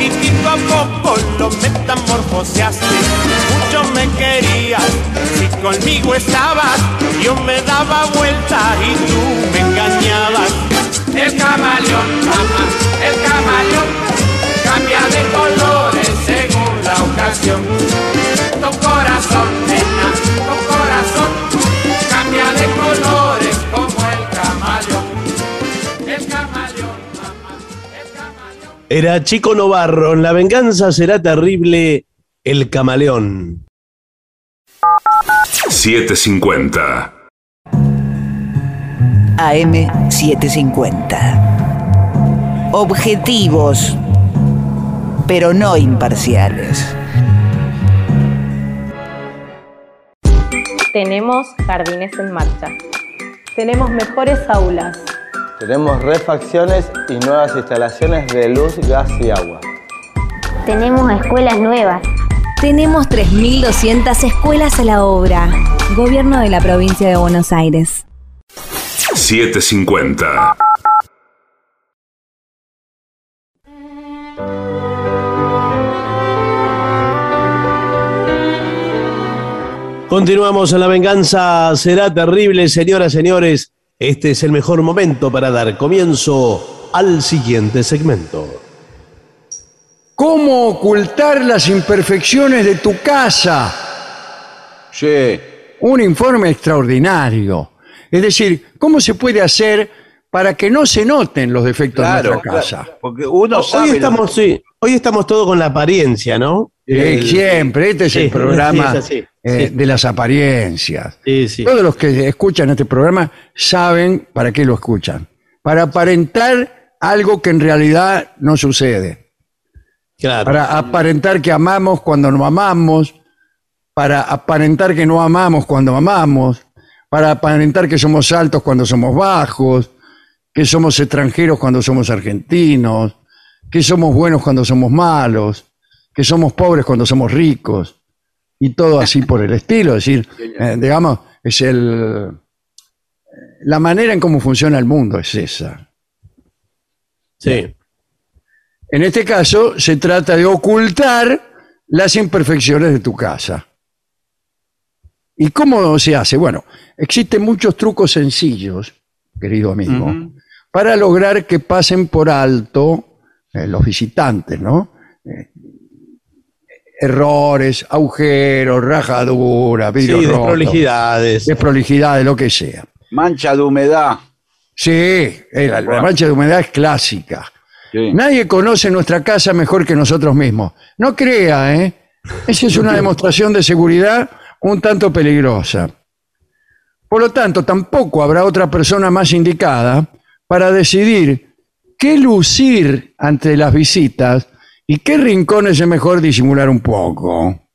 Poquitito a poco lo metamorfoseaste. Mucho me querías, si conmigo estabas, yo me daba vuelta y tú me engañabas. El camaleón, mamá, el camaleón, cambia de colores según la ocasión. Tu corazón, Era Chico Novarro, en La venganza será terrible, el camaleón. 750. AM750. Objetivos, pero no imparciales. Tenemos jardines en marcha. Tenemos mejores aulas. Tenemos refacciones y nuevas instalaciones de luz, gas y agua. Tenemos escuelas nuevas. Tenemos 3.200 escuelas a la obra. Gobierno de la provincia de Buenos Aires. 750. Continuamos en La venganza será terrible, señoras, señores. Este es el mejor momento para dar comienzo al siguiente segmento. ¿Cómo ocultar las imperfecciones de tu casa? Sí. Un informe extraordinario. Es decir, ¿cómo se puede hacer para que no se noten los defectos Claro, de nuestra casa? claro, porque uno Hoy sabe. estamos, sí, hoy estamos todos con la apariencia, ¿no? Eh, El- siempre, este es Sí, el programa sí, es así. eh, Sí. de las apariencias. Sí, sí. Todos los que escuchan este programa saben para qué lo escuchan. Para aparentar algo que en realidad no sucede. Claro. Para aparentar que amamos cuando no amamos. Para aparentar que no amamos cuando amamos. Para aparentar que somos altos cuando somos bajos. Que somos extranjeros cuando somos argentinos. Que somos buenos cuando somos malos. Que somos pobres cuando somos ricos. Y todo así por el estilo. Es decir, eh, digamos, es el. La manera en cómo funciona el mundo es esa. Sí. En este caso, se trata de ocultar las imperfecciones de tu casa. ¿Y cómo se hace? Bueno, existen muchos trucos sencillos, querido amigo. Para lograr que pasen por alto eh, los visitantes, ¿no? Eh, errores, agujeros, rajaduras, vidrios Sí, rotos, desprolijidades. desprolijidades, lo que sea. Mancha de humedad. Sí, eh, la, la mancha de humedad es clásica. Sí. Nadie conoce nuestra casa mejor que nosotros mismos. No crea, ¿eh? Esa es una demostración de seguridad un tanto peligrosa. Por lo tanto, tampoco habrá otra persona más indicada para decidir qué lucir ante las visitas y qué rincones es mejor disimular un poco.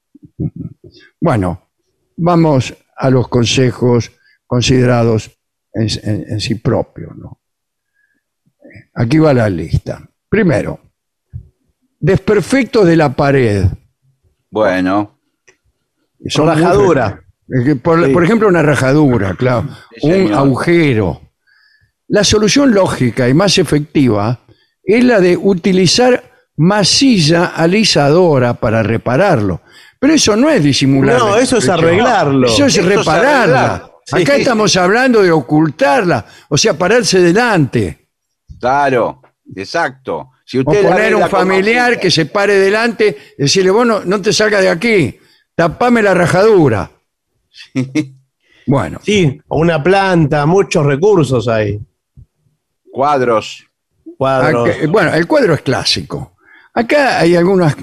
Bueno, vamos a los consejos considerados en, en- en sí propios. ¿no? Aquí va la lista. Primero, desperfectos de la pared. Bueno, Son Rajadura. Por, Sí. por ejemplo, una rajadura, claro. Sí, un agujero. La solución lógica y más efectiva es la de utilizar masilla alisadora para repararlo. Pero eso no es disimular. No, eso es arreglarlo. Eso es repararla. Sí. Acá estamos hablando de ocultarla, o sea, pararse delante. claro, exacto. Si O usted la poner un familiar que se pare delante, decirle, bueno, no te salgas de aquí, tapame la rajadura. Bueno, Sí, o una planta, muchos recursos ahí. Cuadros. Cuadros. acá- bueno, el cuadro es clásico. Acá hay algunas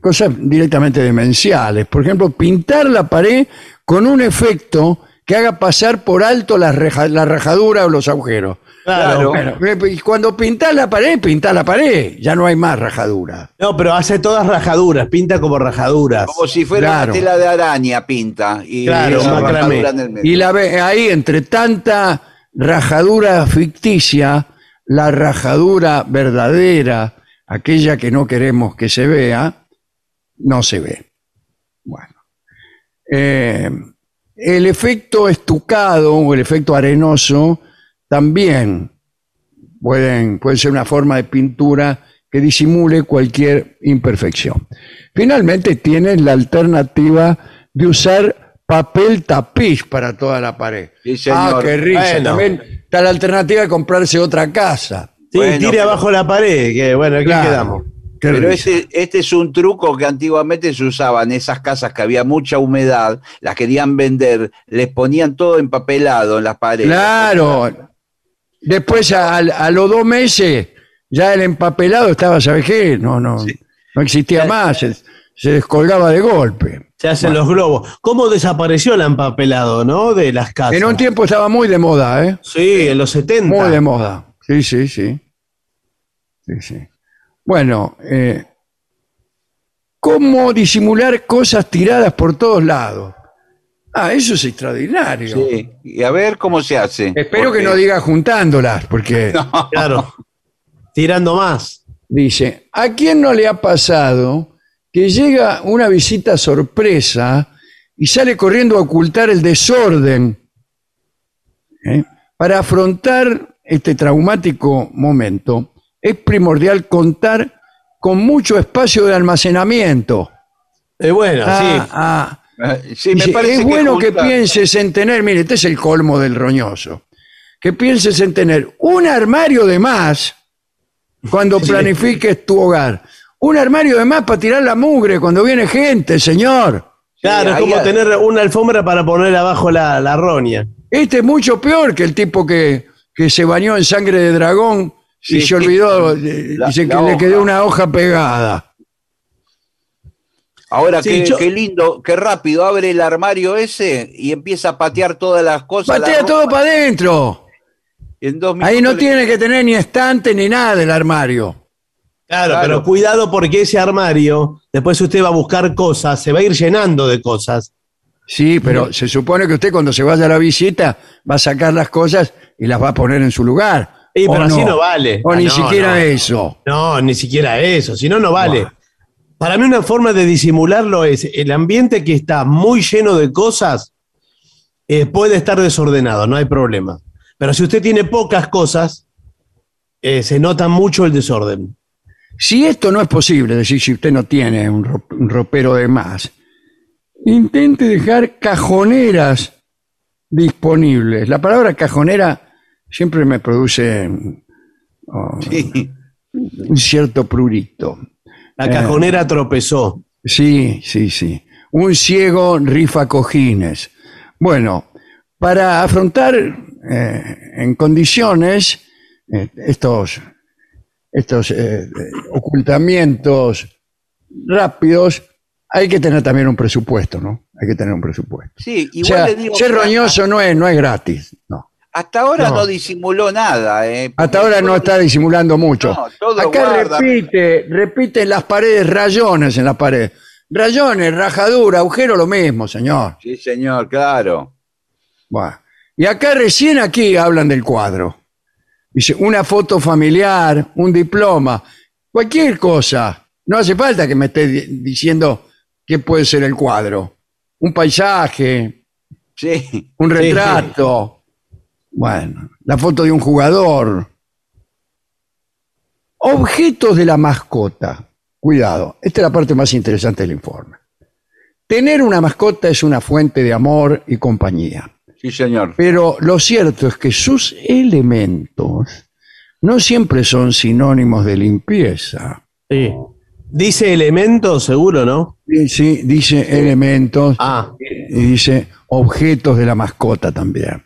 cosas directamente demenciales. Por ejemplo, pintar la pared con un efecto que haga pasar por alto la, reja- la rajadura o los agujeros. Claro. Bueno, y cuando pintás la pared, pintás la pared, ya no hay más rajadura. No, pero hace todas rajaduras, pinta como rajaduras. Como si fuera Claro. una tela de araña pinta. Y Claro, el medio. Y la ve ahí, entre tanta rajadura ficticia, la rajadura verdadera, aquella que no queremos que se vea, no se ve. Bueno. Eh, el efecto estucado o el efecto arenoso también pueden, puede ser una forma de pintura que disimule cualquier imperfección. Finalmente tienes la alternativa de usar papel tapiz para toda la pared. Sí, señor. Ah, qué risa. Bueno. También está la alternativa de comprarse otra casa. Sí, Bueno, tire pero- abajo la pared, que bueno, aquí Claro. quedamos. Qué Pero este, este es un truco que antiguamente se usaba en esas casas que había mucha humedad, las querían vender, les ponían todo empapelado en las paredes. Claro. Después, a, a los dos meses, ya el empapelado estaba, ¿sabes qué? No, no, no existía más, se, se descolgaba de golpe. Se hacen los globos. ¿Cómo desapareció el empapelado, no? De las casas. En un tiempo estaba muy de moda, ¿eh? Sí, en los 70. Muy de moda. Sí, sí, sí. Sí, sí. Bueno, eh, ¿cómo disimular cosas tiradas por todos lados? Ah, eso es extraordinario. Sí, y a ver cómo se hace. Espero Porque- que no diga juntándolas, porque Claro. Tirando más. dice, ¿a quién no le ha pasado que llega una visita sorpresa y sale corriendo a ocultar el desorden? ¿Eh? Para afrontar este traumático momento, es primordial contar con mucho espacio de almacenamiento. Eh, bueno, Ah, sí. ah. Eh, Sí, me parece es bueno que pienses en tener, mire, este es el colmo del roñoso, que pienses en tener un armario de más cuando planifiques tu hogar. Un armario de más para tirar la mugre cuando viene gente, señor. Claro, es como hay- tener una alfombra para poner abajo la, la roña. Este es mucho peor que el tipo que, que se bañó en sangre de dragón y Sí. se olvidó, eh, La- dice que la le hoja. quedó una hoja pegada. Ahora, Sí, qué, yo- qué lindo, qué rápido abre el armario ese y empieza a patear todas las cosas. Patea la todo para adentro. en dos Ahí no minutos le- tiene que tener ni estante ni nada del armario. Claro, Claro. pero cuidado porque ese armario, después usted va a buscar cosas, se va a ir llenando de cosas. Sí, pero se supone que usted cuando se vaya a la visita va a sacar las cosas y las va a poner en su lugar. Sí, ¿O pero así no vale. O Ah, ni no, siquiera eso. No, ni siquiera eso, si no, no vale. Buah. Para mí una forma de disimularlo es el ambiente que está muy lleno de cosas eh, puede estar desordenado, no hay problema. Pero si usted tiene pocas cosas, eh, se nota mucho el desorden. Si esto no es posible, es decir, si usted no tiene un, ro- un ropero de más, intente dejar cajoneras disponibles. La palabra cajonera siempre me produce oh, Sí. un cierto prurito. La Eh. cajonera tropezó. Sí, sí, sí. Un ciego rifa cojines. Bueno, para afrontar eh, en condiciones eh, estos, estos eh, eh, ocultamientos rápidos, hay que tener también un presupuesto, ¿no? Hay que tener un presupuesto. Sí, O igual sea, le digo. ser roñoso no es, no es gratis, no. Hasta ahora No. no, disimuló nada, ¿eh? Hasta ahora no está disimulando mucho. No, todo Acá guarda. repite, repite en las paredes rayones en la pared. Rayones, rajadura, agujero, lo mismo, señor. Sí, señor, claro. Buah. Y acá recién aquí hablan del cuadro. Dice, una foto familiar, un diploma, cualquier cosa. No hace falta que me esté di- diciendo ¿qué puede ser el cuadro? Un paisaje, Sí. un retrato. Bueno, la foto de un jugador. Objetos de la mascota. Cuidado, esta es la parte más interesante del informe. Tener una mascota es una fuente de amor y compañía. Sí, señor. Pero lo cierto es que sus elementos no siempre son sinónimos de limpieza. Sí. Dice elementos, seguro, ¿no? Sí, sí, dice elementos Ah, y dice objetos de la mascota también.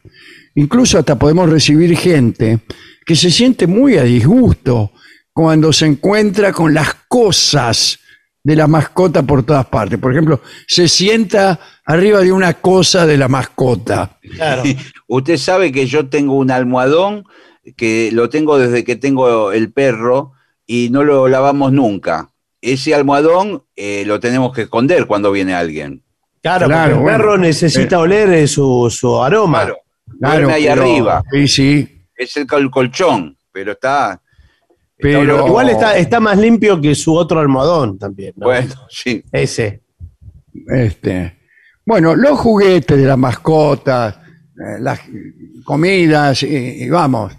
Incluso hasta podemos recibir gente que se siente muy a disgusto cuando se encuentra con las cosas de la mascota por todas partes. Por ejemplo, se sienta arriba de una cosa de la mascota. claro. Usted sabe que yo tengo un almohadón que lo tengo desde que tengo el perro y no lo lavamos nunca. Ese almohadón eh, lo tenemos que esconder cuando viene alguien. Claro, Claro, porque el bueno. perro necesita oler eh, su, su aroma. Claro. Duerme ahí pero- arriba. Sí, sí. Es el, col- colchón, pero está. Pero- Igual está, está más limpio que su otro almohadón también. ¿no? Bueno, sí. Ese. Este, bueno, los juguetes de las mascotas, eh, las comidas, y, y vamos,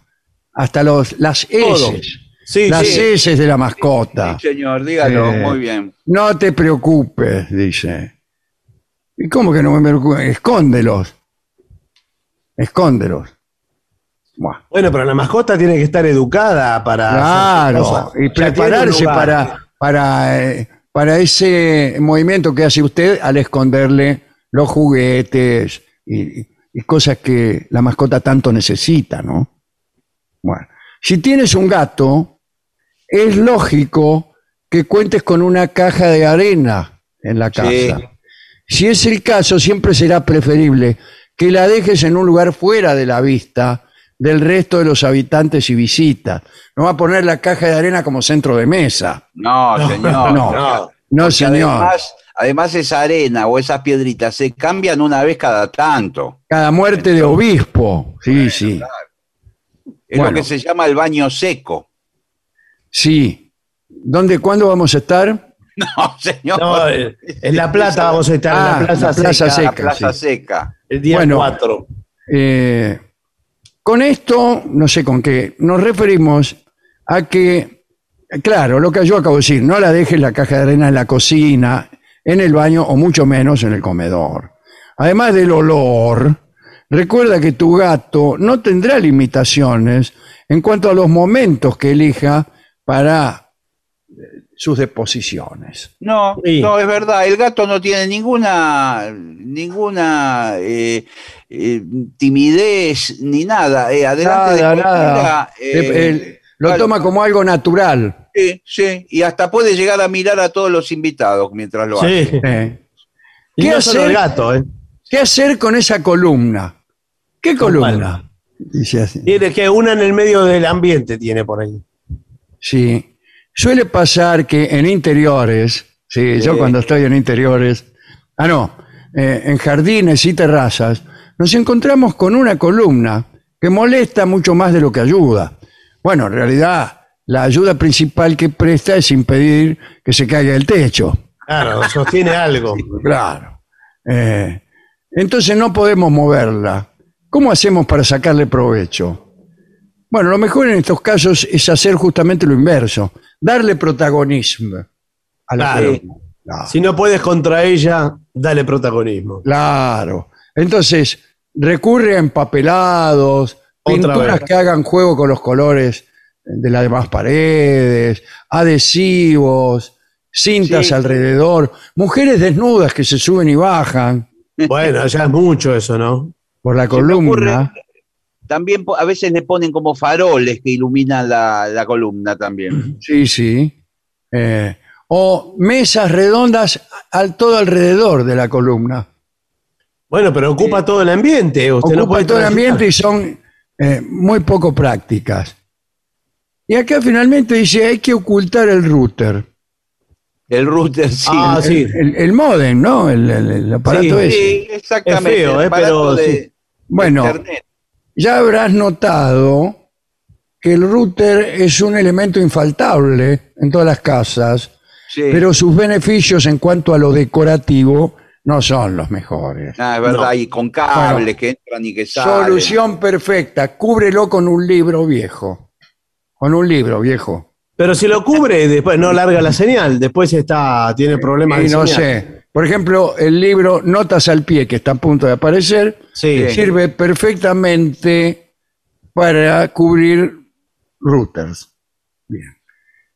hasta los, las heces. Sí, las sí. heces de la mascota. Sí, señor, dígalo, Eh, muy bien. No te preocupes, dice. ¿Y cómo que no me preocupo? Escóndelos. Escóndelos. Bueno, pero la mascota tiene que estar educada para. Claro, y prepararse para, para, eh, para ese movimiento que hace usted al esconderle los juguetes y, y cosas que la mascota tanto necesita, ¿no? Bueno, si tienes un gato, es lógico que cuentes con una caja de arena en la casa. Sí. Si es el caso, siempre será preferible que la dejes en un lugar fuera de la vista del resto de los habitantes y visitas. No va a poner la caja de arena como centro de mesa. No, señor. no, no. Señor. Además, además, esa arena o esas piedritas se cambian una vez cada tanto. Cada muerte de obispo. Sí, sí. Es Bueno. lo que se llama el baño seco. Sí. ¿Dónde, cuándo vamos a estar? No, señor. No, eh, en La Plata vamos a estar, Ah, en la Plaza, la Plaza Seca, la Seca, plaza sí. seca. el día Bueno. 4. Eh, con esto, no sé con qué, nos referimos a que, claro, lo que yo acabo de decir, no la dejes la caja de arena en la cocina, en el baño o mucho menos en el comedor. Además del olor, recuerda que tu gato no tendrá limitaciones en cuanto a los momentos que elija para sus deposiciones. No, Sí. no, es verdad. El gato no tiene ninguna, ninguna eh, eh, timidez ni nada. eh, adelante Nada, de nada. él lo toma como algo natural. Sí, sí, y hasta puede llegar a mirar a todos los invitados mientras lo hace. Sí. ¿Qué no hacer? el gato, ¿eh? ¿Qué hacer con esa columna? ¿Qué ¿Con columna? Dice así. Tiene que una en el medio del ambiente tiene por ahí. Sí. Suele pasar que en interiores, sí, yo cuando estoy en interiores, ah, no, eh, en jardines y terrazas, nos encontramos con una columna que molesta mucho más de lo que ayuda. Bueno, en realidad, la ayuda principal que presta es impedir que se caiga el techo. Claro, sostiene algo. Claro. Eh, entonces no podemos moverla. ¿Cómo hacemos para sacarle provecho? Bueno, lo mejor en estos casos es hacer justamente lo inverso, darle protagonismo a la Claro. Si no puedes contra ella, dale protagonismo. Claro. Entonces, recurre a empapelados, Otra pinturas vez. que hagan juego con los colores de las demás paredes, adhesivos, cintas Sí. alrededor, mujeres desnudas que se suben y bajan Bueno, ya es mucho eso, ¿no? por la Se columna. También a veces le ponen como faroles que iluminan la, la columna también. Sí, sí. Eh, o mesas redondas al todo alrededor de la columna. Bueno, pero ocupa todo el ambiente. Usted no Ocupa puede todo el ambiente y son eh, muy poco prácticas. Y acá finalmente dice hay que ocultar el router. El router, sí. Ah, el, sí. el, el modem, ¿no? El, el- el aparato Sí, ese. Sí, exactamente. Es feo, el eh, aparato pero de- sí. Bueno, Internet. Ya habrás notado que el router es un elemento infaltable en todas las casas Sí. pero sus beneficios en cuanto a lo decorativo no son los mejores. Ah, es verdad, No. y con cables que entran y que salen. Solución perfecta, cúbrelo con un libro viejo. Con un libro viejo. Pero si lo cubre, después no larga la señal. Después está, tiene problemas Y de no señal. sé. Por ejemplo, el libro Notas al pie, que está a punto de aparecer, Sí. sirve perfectamente para cubrir routers. Bien.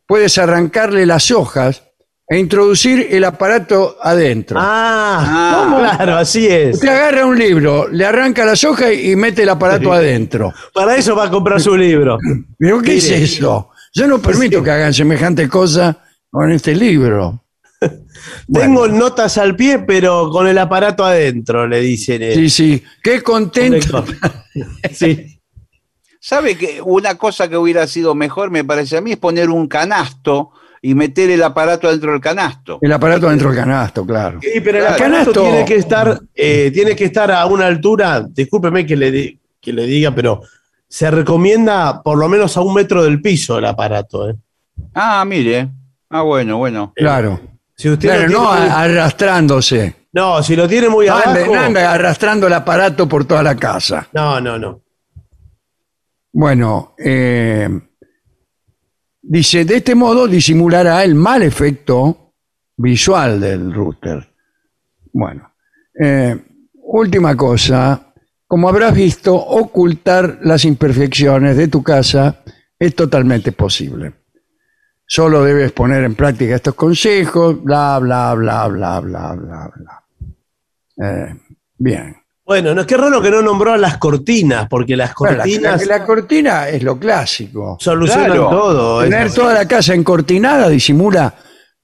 Puedes arrancarle las hojas e introducir el aparato adentro. Ah, ¿Cómo? claro, así es. Usted agarra un libro, le arranca las hojas y mete el aparato adentro. Para eso va a comprar su libro. ¿Pero qué es eso? Yo no permito que hagan semejante cosa con este libro. Tengo notas al pie, pero con el aparato adentro, le dicen. eh. Sí, sí. Qué contento. Sí. ¿Sabe que una cosa que hubiera sido mejor, me parece a mí, es poner un canasto y meter el aparato dentro del canasto? El aparato dentro del canasto, claro. Sí, pero el Claro. aparato Canasto. tiene que estar, eh, tiene que estar a una altura, discúlpeme que le, que le diga, pero se recomienda por lo menos a un metro del piso el aparato. eh. Ah, mire. Ah, bueno, bueno. Claro. Si usted tiene no arrastrándose. no, si lo tiene muy No ande- abajo. no ande arrastrando el aparato por toda la casa. No, no, no. Bueno, eh, dice, de este modo disimulará el mal efecto visual del router. Bueno, eh, última cosa, como habrás visto, ocultar las imperfecciones de tu casa es totalmente posible. Solo debes poner en práctica estos consejos, bla, bla, bla, bla, bla, bla, bla. Eh, bien. Bueno, no, qué raro que no nombró a las cortinas, porque las Bueno, la- cortinas la, la cortina es lo clásico. solucionan Claro. todo. Tener Es- toda la casa encortinada disimula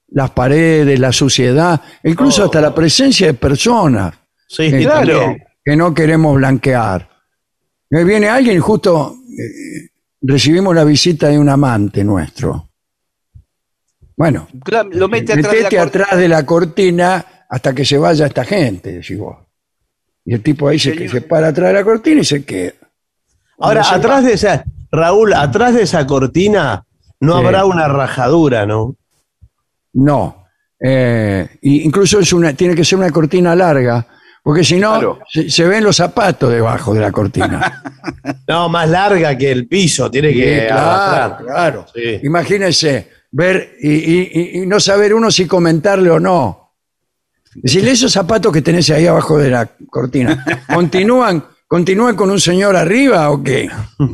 las paredes, la suciedad, incluso Oh. hasta la presencia de personas Sí, que, claro. que- que no queremos blanquear. Me viene alguien y justo eh, recibimos la visita de un amante nuestro. Bueno, Lo mete atrás de la metete cortina. atrás de la cortina hasta que se vaya esta gente, decís vos. Y el tipo ahí se, se para atrás de la cortina y se queda. Ahora, No atrás de esa, Raúl, atrás de esa cortina no Sí. habrá una rajadura, ¿no? No. Eh, y incluso es una, tiene que ser una cortina larga, porque si no, Claro. se, se ven los zapatos debajo de la cortina. No, más larga que el piso, tiene Sí, que claro, arrastrar. claro. Sí. Imagínense ver y, y- y- y no saber uno si comentarle o no. Decirle esos zapatos que tenés ahí abajo de la cortina, ¿continúan, ¿continúan con un señor arriba o qué?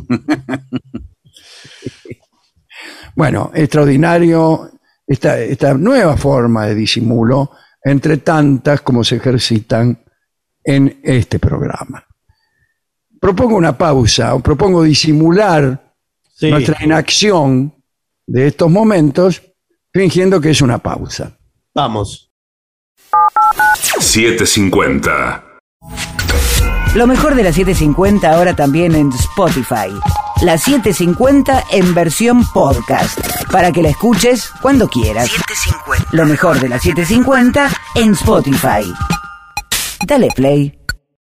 bueno, extraordinario esta, esta nueva forma de disimulo, entre tantas como se ejercitan en este programa. Propongo una pausa, o propongo disimular Sí. nuestra inacción de estos momentos fingiendo que es una pausa. Vamos. 750. Lo mejor de la 750 ahora también en Spotify. La 750 en versión podcast. Para que la escuches cuando quieras. Lo mejor de la 750 en Spotify. Dale play.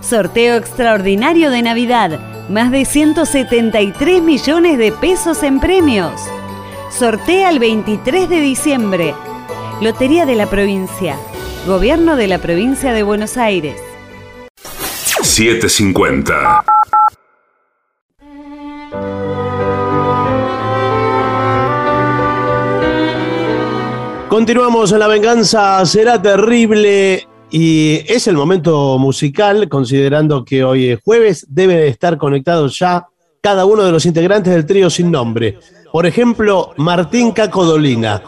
Sorteo extraordinario de Navidad. Más de 173 millones de pesos en premios. Sortea el 23 de diciembre. Lotería de la provincia. Gobierno de la provincia de Buenos Aires. 750. Continuamos en La Venganza Será Terrible y es el momento musical, considerando que hoy es jueves, debe de estar conectados ya cada uno de los integrantes del trío sin nombre. Por ejemplo, Martín Cacodolina,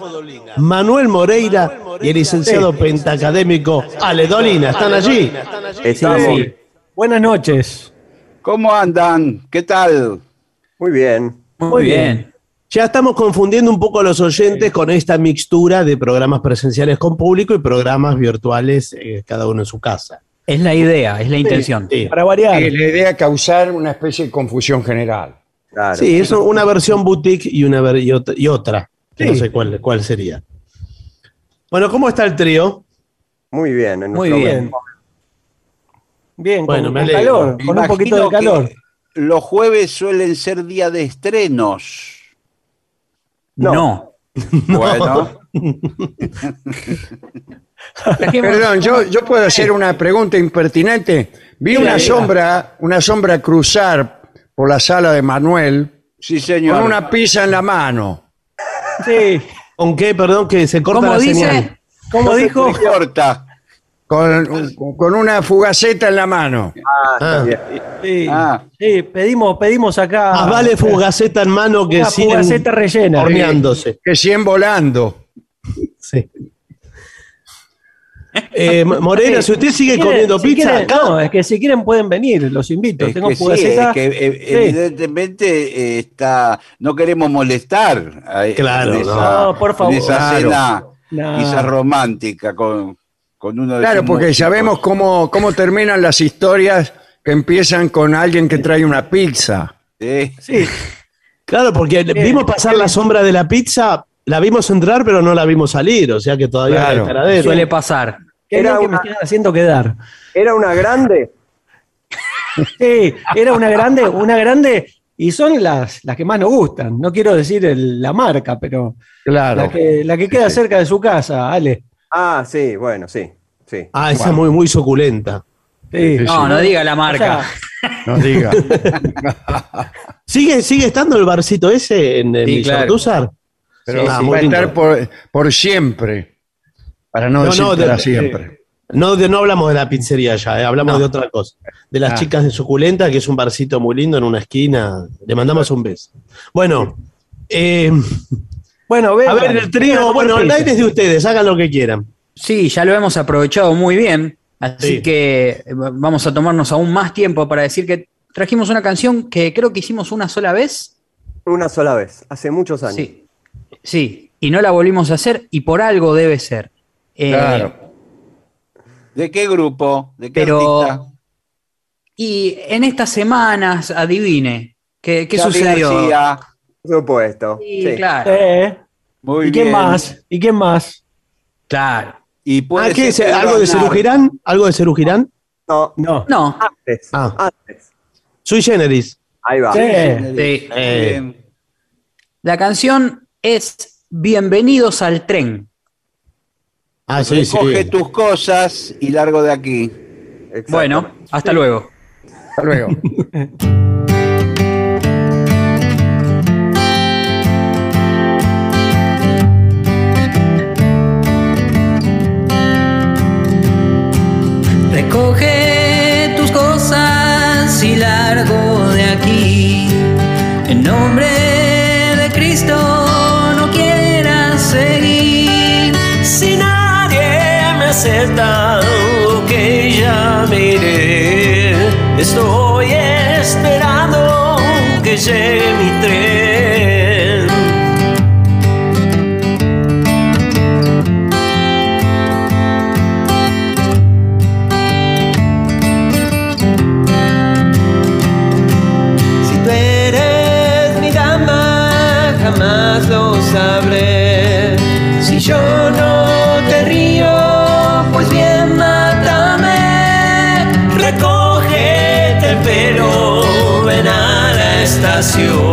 Manuel Moreira y el licenciado pentacadémico Ale Dolina. ¿Están allí? Estamos. Buenas noches. ¿Cómo andan? ¿Qué tal? Muy bien. Muy bien. Ya estamos confundiendo un poco a los oyentes con esta mixtura de programas presenciales con público y programas virtuales, eh, cada uno en su casa. Es la idea, es la intención. Sí, Para variar. la idea es causar una especie de confusión general. Sí, es una versión boutique y, una ver- y ot- y otra, que no sé cuál, cuál sería. Bueno, ¿cómo está el trío? Muy bien. en Muy bien. momento. Bien, Bueno, con, me calor, con un poquito de calor. Los jueves suelen ser día de estrenos. No. Bueno. Perdón, yo, yo puedo hacer una pregunta impertinente. Vi una sombra, una sombra cruzar por la sala de Manuel Sí, señor. con una pizza en la mano. Sí. ¿Con qué? Perdón, que se corta ¿Cómo la dice? señal. ¿Cómo dijo? No importa. Con, con una fugaceta en la mano. Ah, está Ah. bien. Sí, Ah. sí, pedimos, pedimos acá. Más vale fugaceta en mano que Una fugaceta rellena. horneándose. Que 100 volando. Sí. Eh, Morena, si usted sigue Si quieren- comiendo si pizza, quieren- acá, no, es que si quieren pueden venir, los invito. Es Tengo que sí, fugaceta. es que eh, Sí. evidentemente eh, está, no queremos molestar a- Claro, en esa, no, por favor. en esa Claro. cena No. quizás romántica con, con uno de Claro, porque músicos. sabemos cómo, cómo terminan las historias que empiezan con alguien que trae una pizza. Sí. Sí, claro, porque vimos pasar la sombra de la pizza, la vimos entrar, pero no la vimos salir, o sea que todavía Claro. Suele pasar. qué Era que una- me están haciendo quedar. Era una grande. Sí, era una grande, una grande, y son las, las que más nos gustan. No quiero decir el- la marca, pero Claro. la que, la que queda cerca de su casa, Ale. Ah, sí, bueno, sí. sí. Ah, esa es muy, muy suculenta. Sí. No, no diga la marca. O sea, No diga. ¿Sigue, ¿Sigue estando el barcito ese en el Sí, claro. Pero Ah, va a estar por, por siempre. Para no, No, decir no, de- para siempre. No, de- no hablamos de la pizzería ya, eh, hablamos No. de otra cosa. De las Ah. chicas de Suculenta, que es un barcito muy lindo en una esquina. Le mandamos un beso. Bueno, eh, Bueno, a vengan, ver, el a trío, bueno, el aire es de ustedes, hagan lo que quieran. Sí, ya lo hemos aprovechado muy bien, así Sí. que eh, vamos a tomarnos aún más tiempo para decir que trajimos una canción que creo que hicimos una sola vez. Una sola vez, hace muchos años. Sí, sí, y no la volvimos a hacer y por algo debe ser. Eh, Claro. ¿De qué grupo? ¿De qué Pero- artista? Y en estas semanas, adivine, ¿qué, qué sucedió? García. Por supuesto. Sí, sí. claro, Eh, Muy ¿Y quién bien. más? ¿Y quién más? claro. Y puede Ah, ¿Algo de. Cerugirán? ¿Algo de Cerugirán? No, No. No, antes. Ah. Antes. Sui Generis. Ahí va. Sí. sí. Eh. La canción es Bienvenidos al tren. Ah, sí, sí. Coge tus cosas y largo de aquí. Bueno, hasta luego. Hasta luego. Recoge tus cosas y largo de aquí. En nombre de Cristo no quieras seguir. Si nadie me acepta, que ya me iré. Estoy esperando que llegue mi tren. Estación.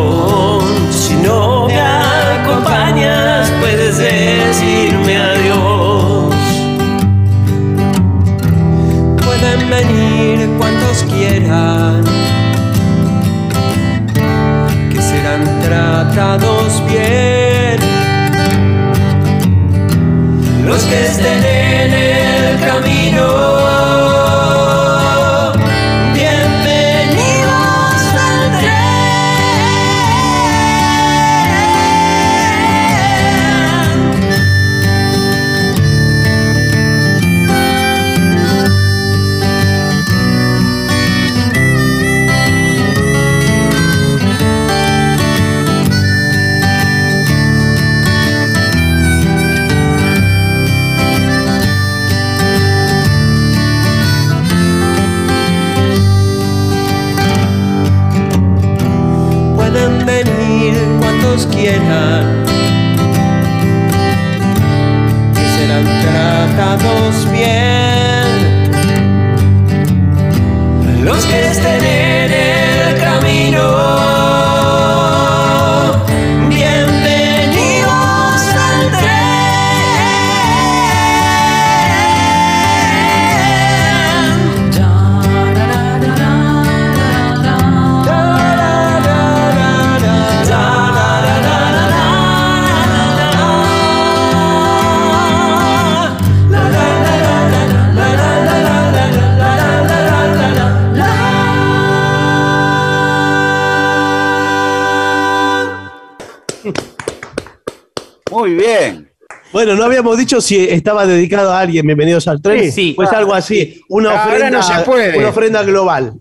Bueno, no habíamos dicho si estaba dedicado a alguien. Bienvenidos al tren. Sí, sí. Pues algo así. Una Ahora ofrenda, no se puede. una ofrenda global.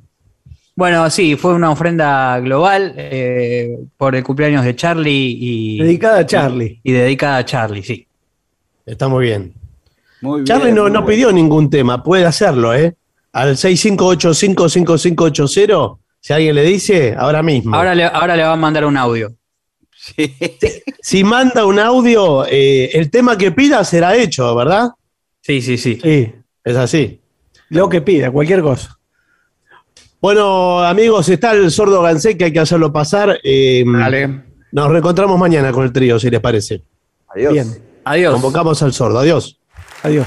Bueno, sí, fue una ofrenda global eh, por el cumpleaños de Charlie y. Dedicada a Charlie. Y, dedicada a Charlie, sí. Está muy bien. Muy Charlie bien, no, muy no pidió ningún tema. Puede hacerlo, ¿eh? Al 65855580. Si alguien le dice, ahora mismo. Ahora le, ahora le va a mandar un audio. Si manda un audio, eh, el tema que pida será hecho, ¿verdad? Sí, sí, sí. Sí, es así. Lo que pida, cualquier cosa. Bueno, amigos, está el sordo Gansé que hay que hacerlo pasar. Eh, Nos reencontramos mañana con el trío, si les parece. Adiós. Bien. Adiós. Convocamos al sordo. Adiós. Adiós.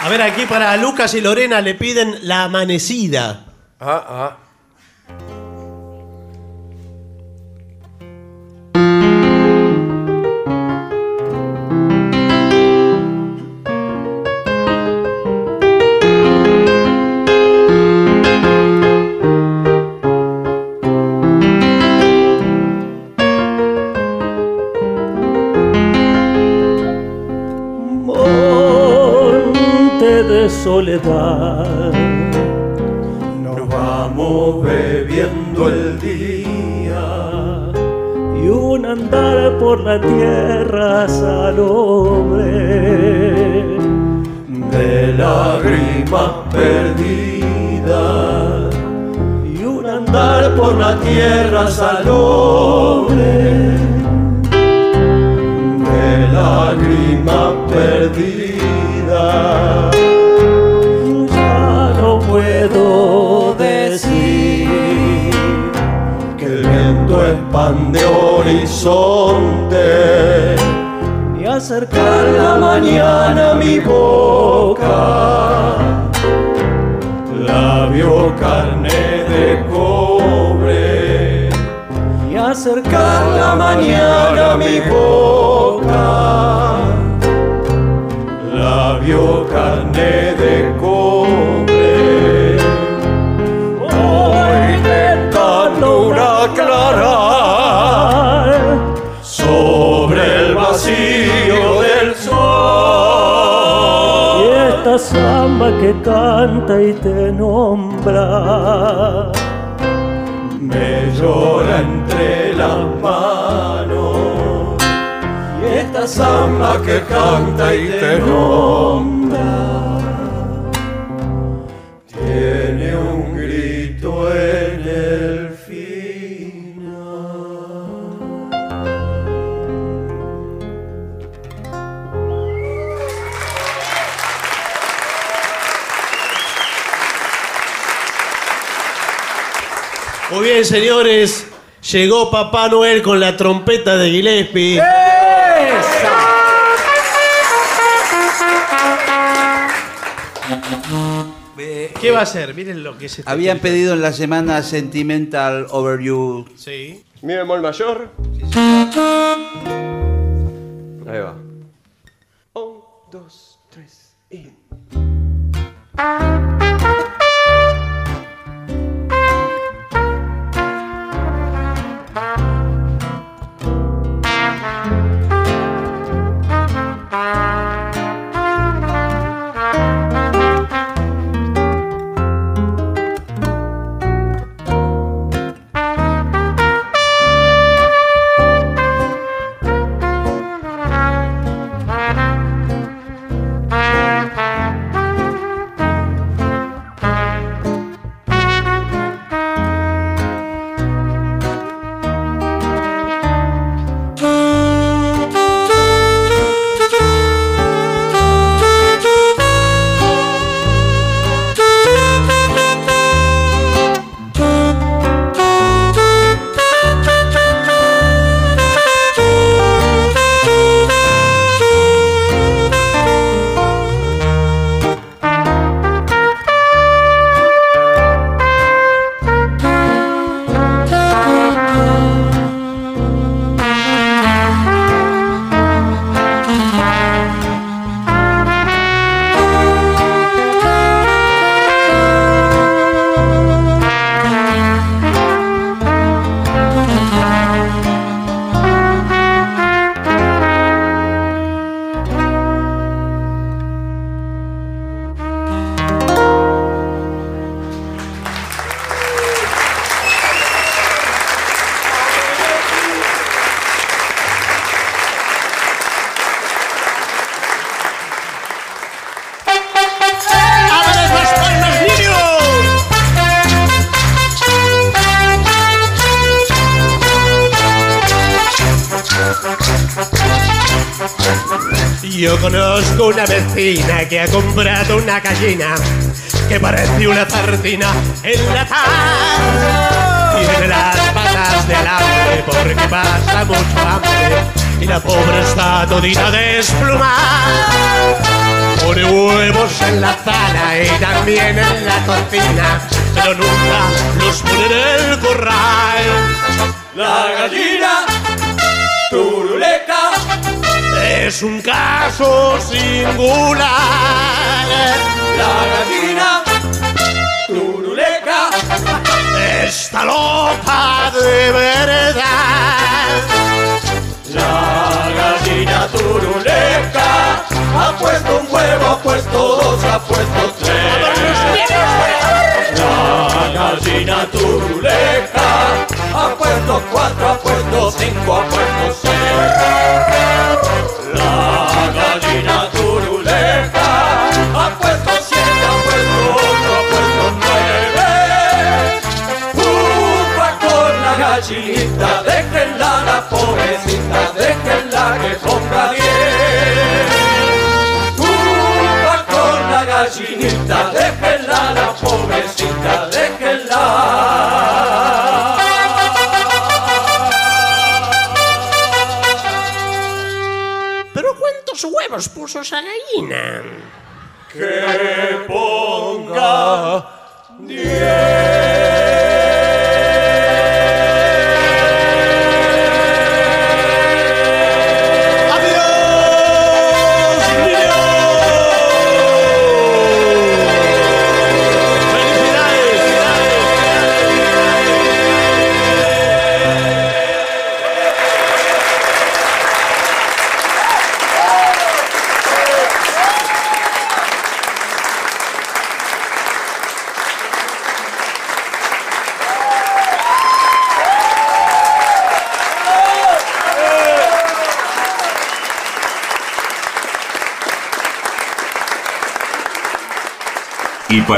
A ver, aquí para Lucas y Lorena le piden la amanecida. Ah, ah. Soledad. Andar por la tierra salobre de lágrimas perdidas y un andar por la tierra salobre de lágrima perdida. Viento expande horizonte ni acercar la mañana a mi boca. Labio carne de cobre y acercar la mañana a mi boca. Labio carne de cobre. Que canta y te nombra. Me llora entre las manos y esta samba que canta y te nombra Señores. Llegó Papá Noel con la trompeta de Gillespie. ¿Qué va a hacer? Miren lo que es este Habían pedido en la semana Sentimental Over You. Sí. Mi bemol mayor. Comprado puesto tres. La gallina turuleca ha puesto cuatro, ha puesto cinco, ha puesto seis. La gallina turuleca ha puesto siete, ha puesto ocho, ha puesto nueve. Upa con la gallinita, déjenla la pobrecita, déjenla que ponga puso esa gallina? Que ponga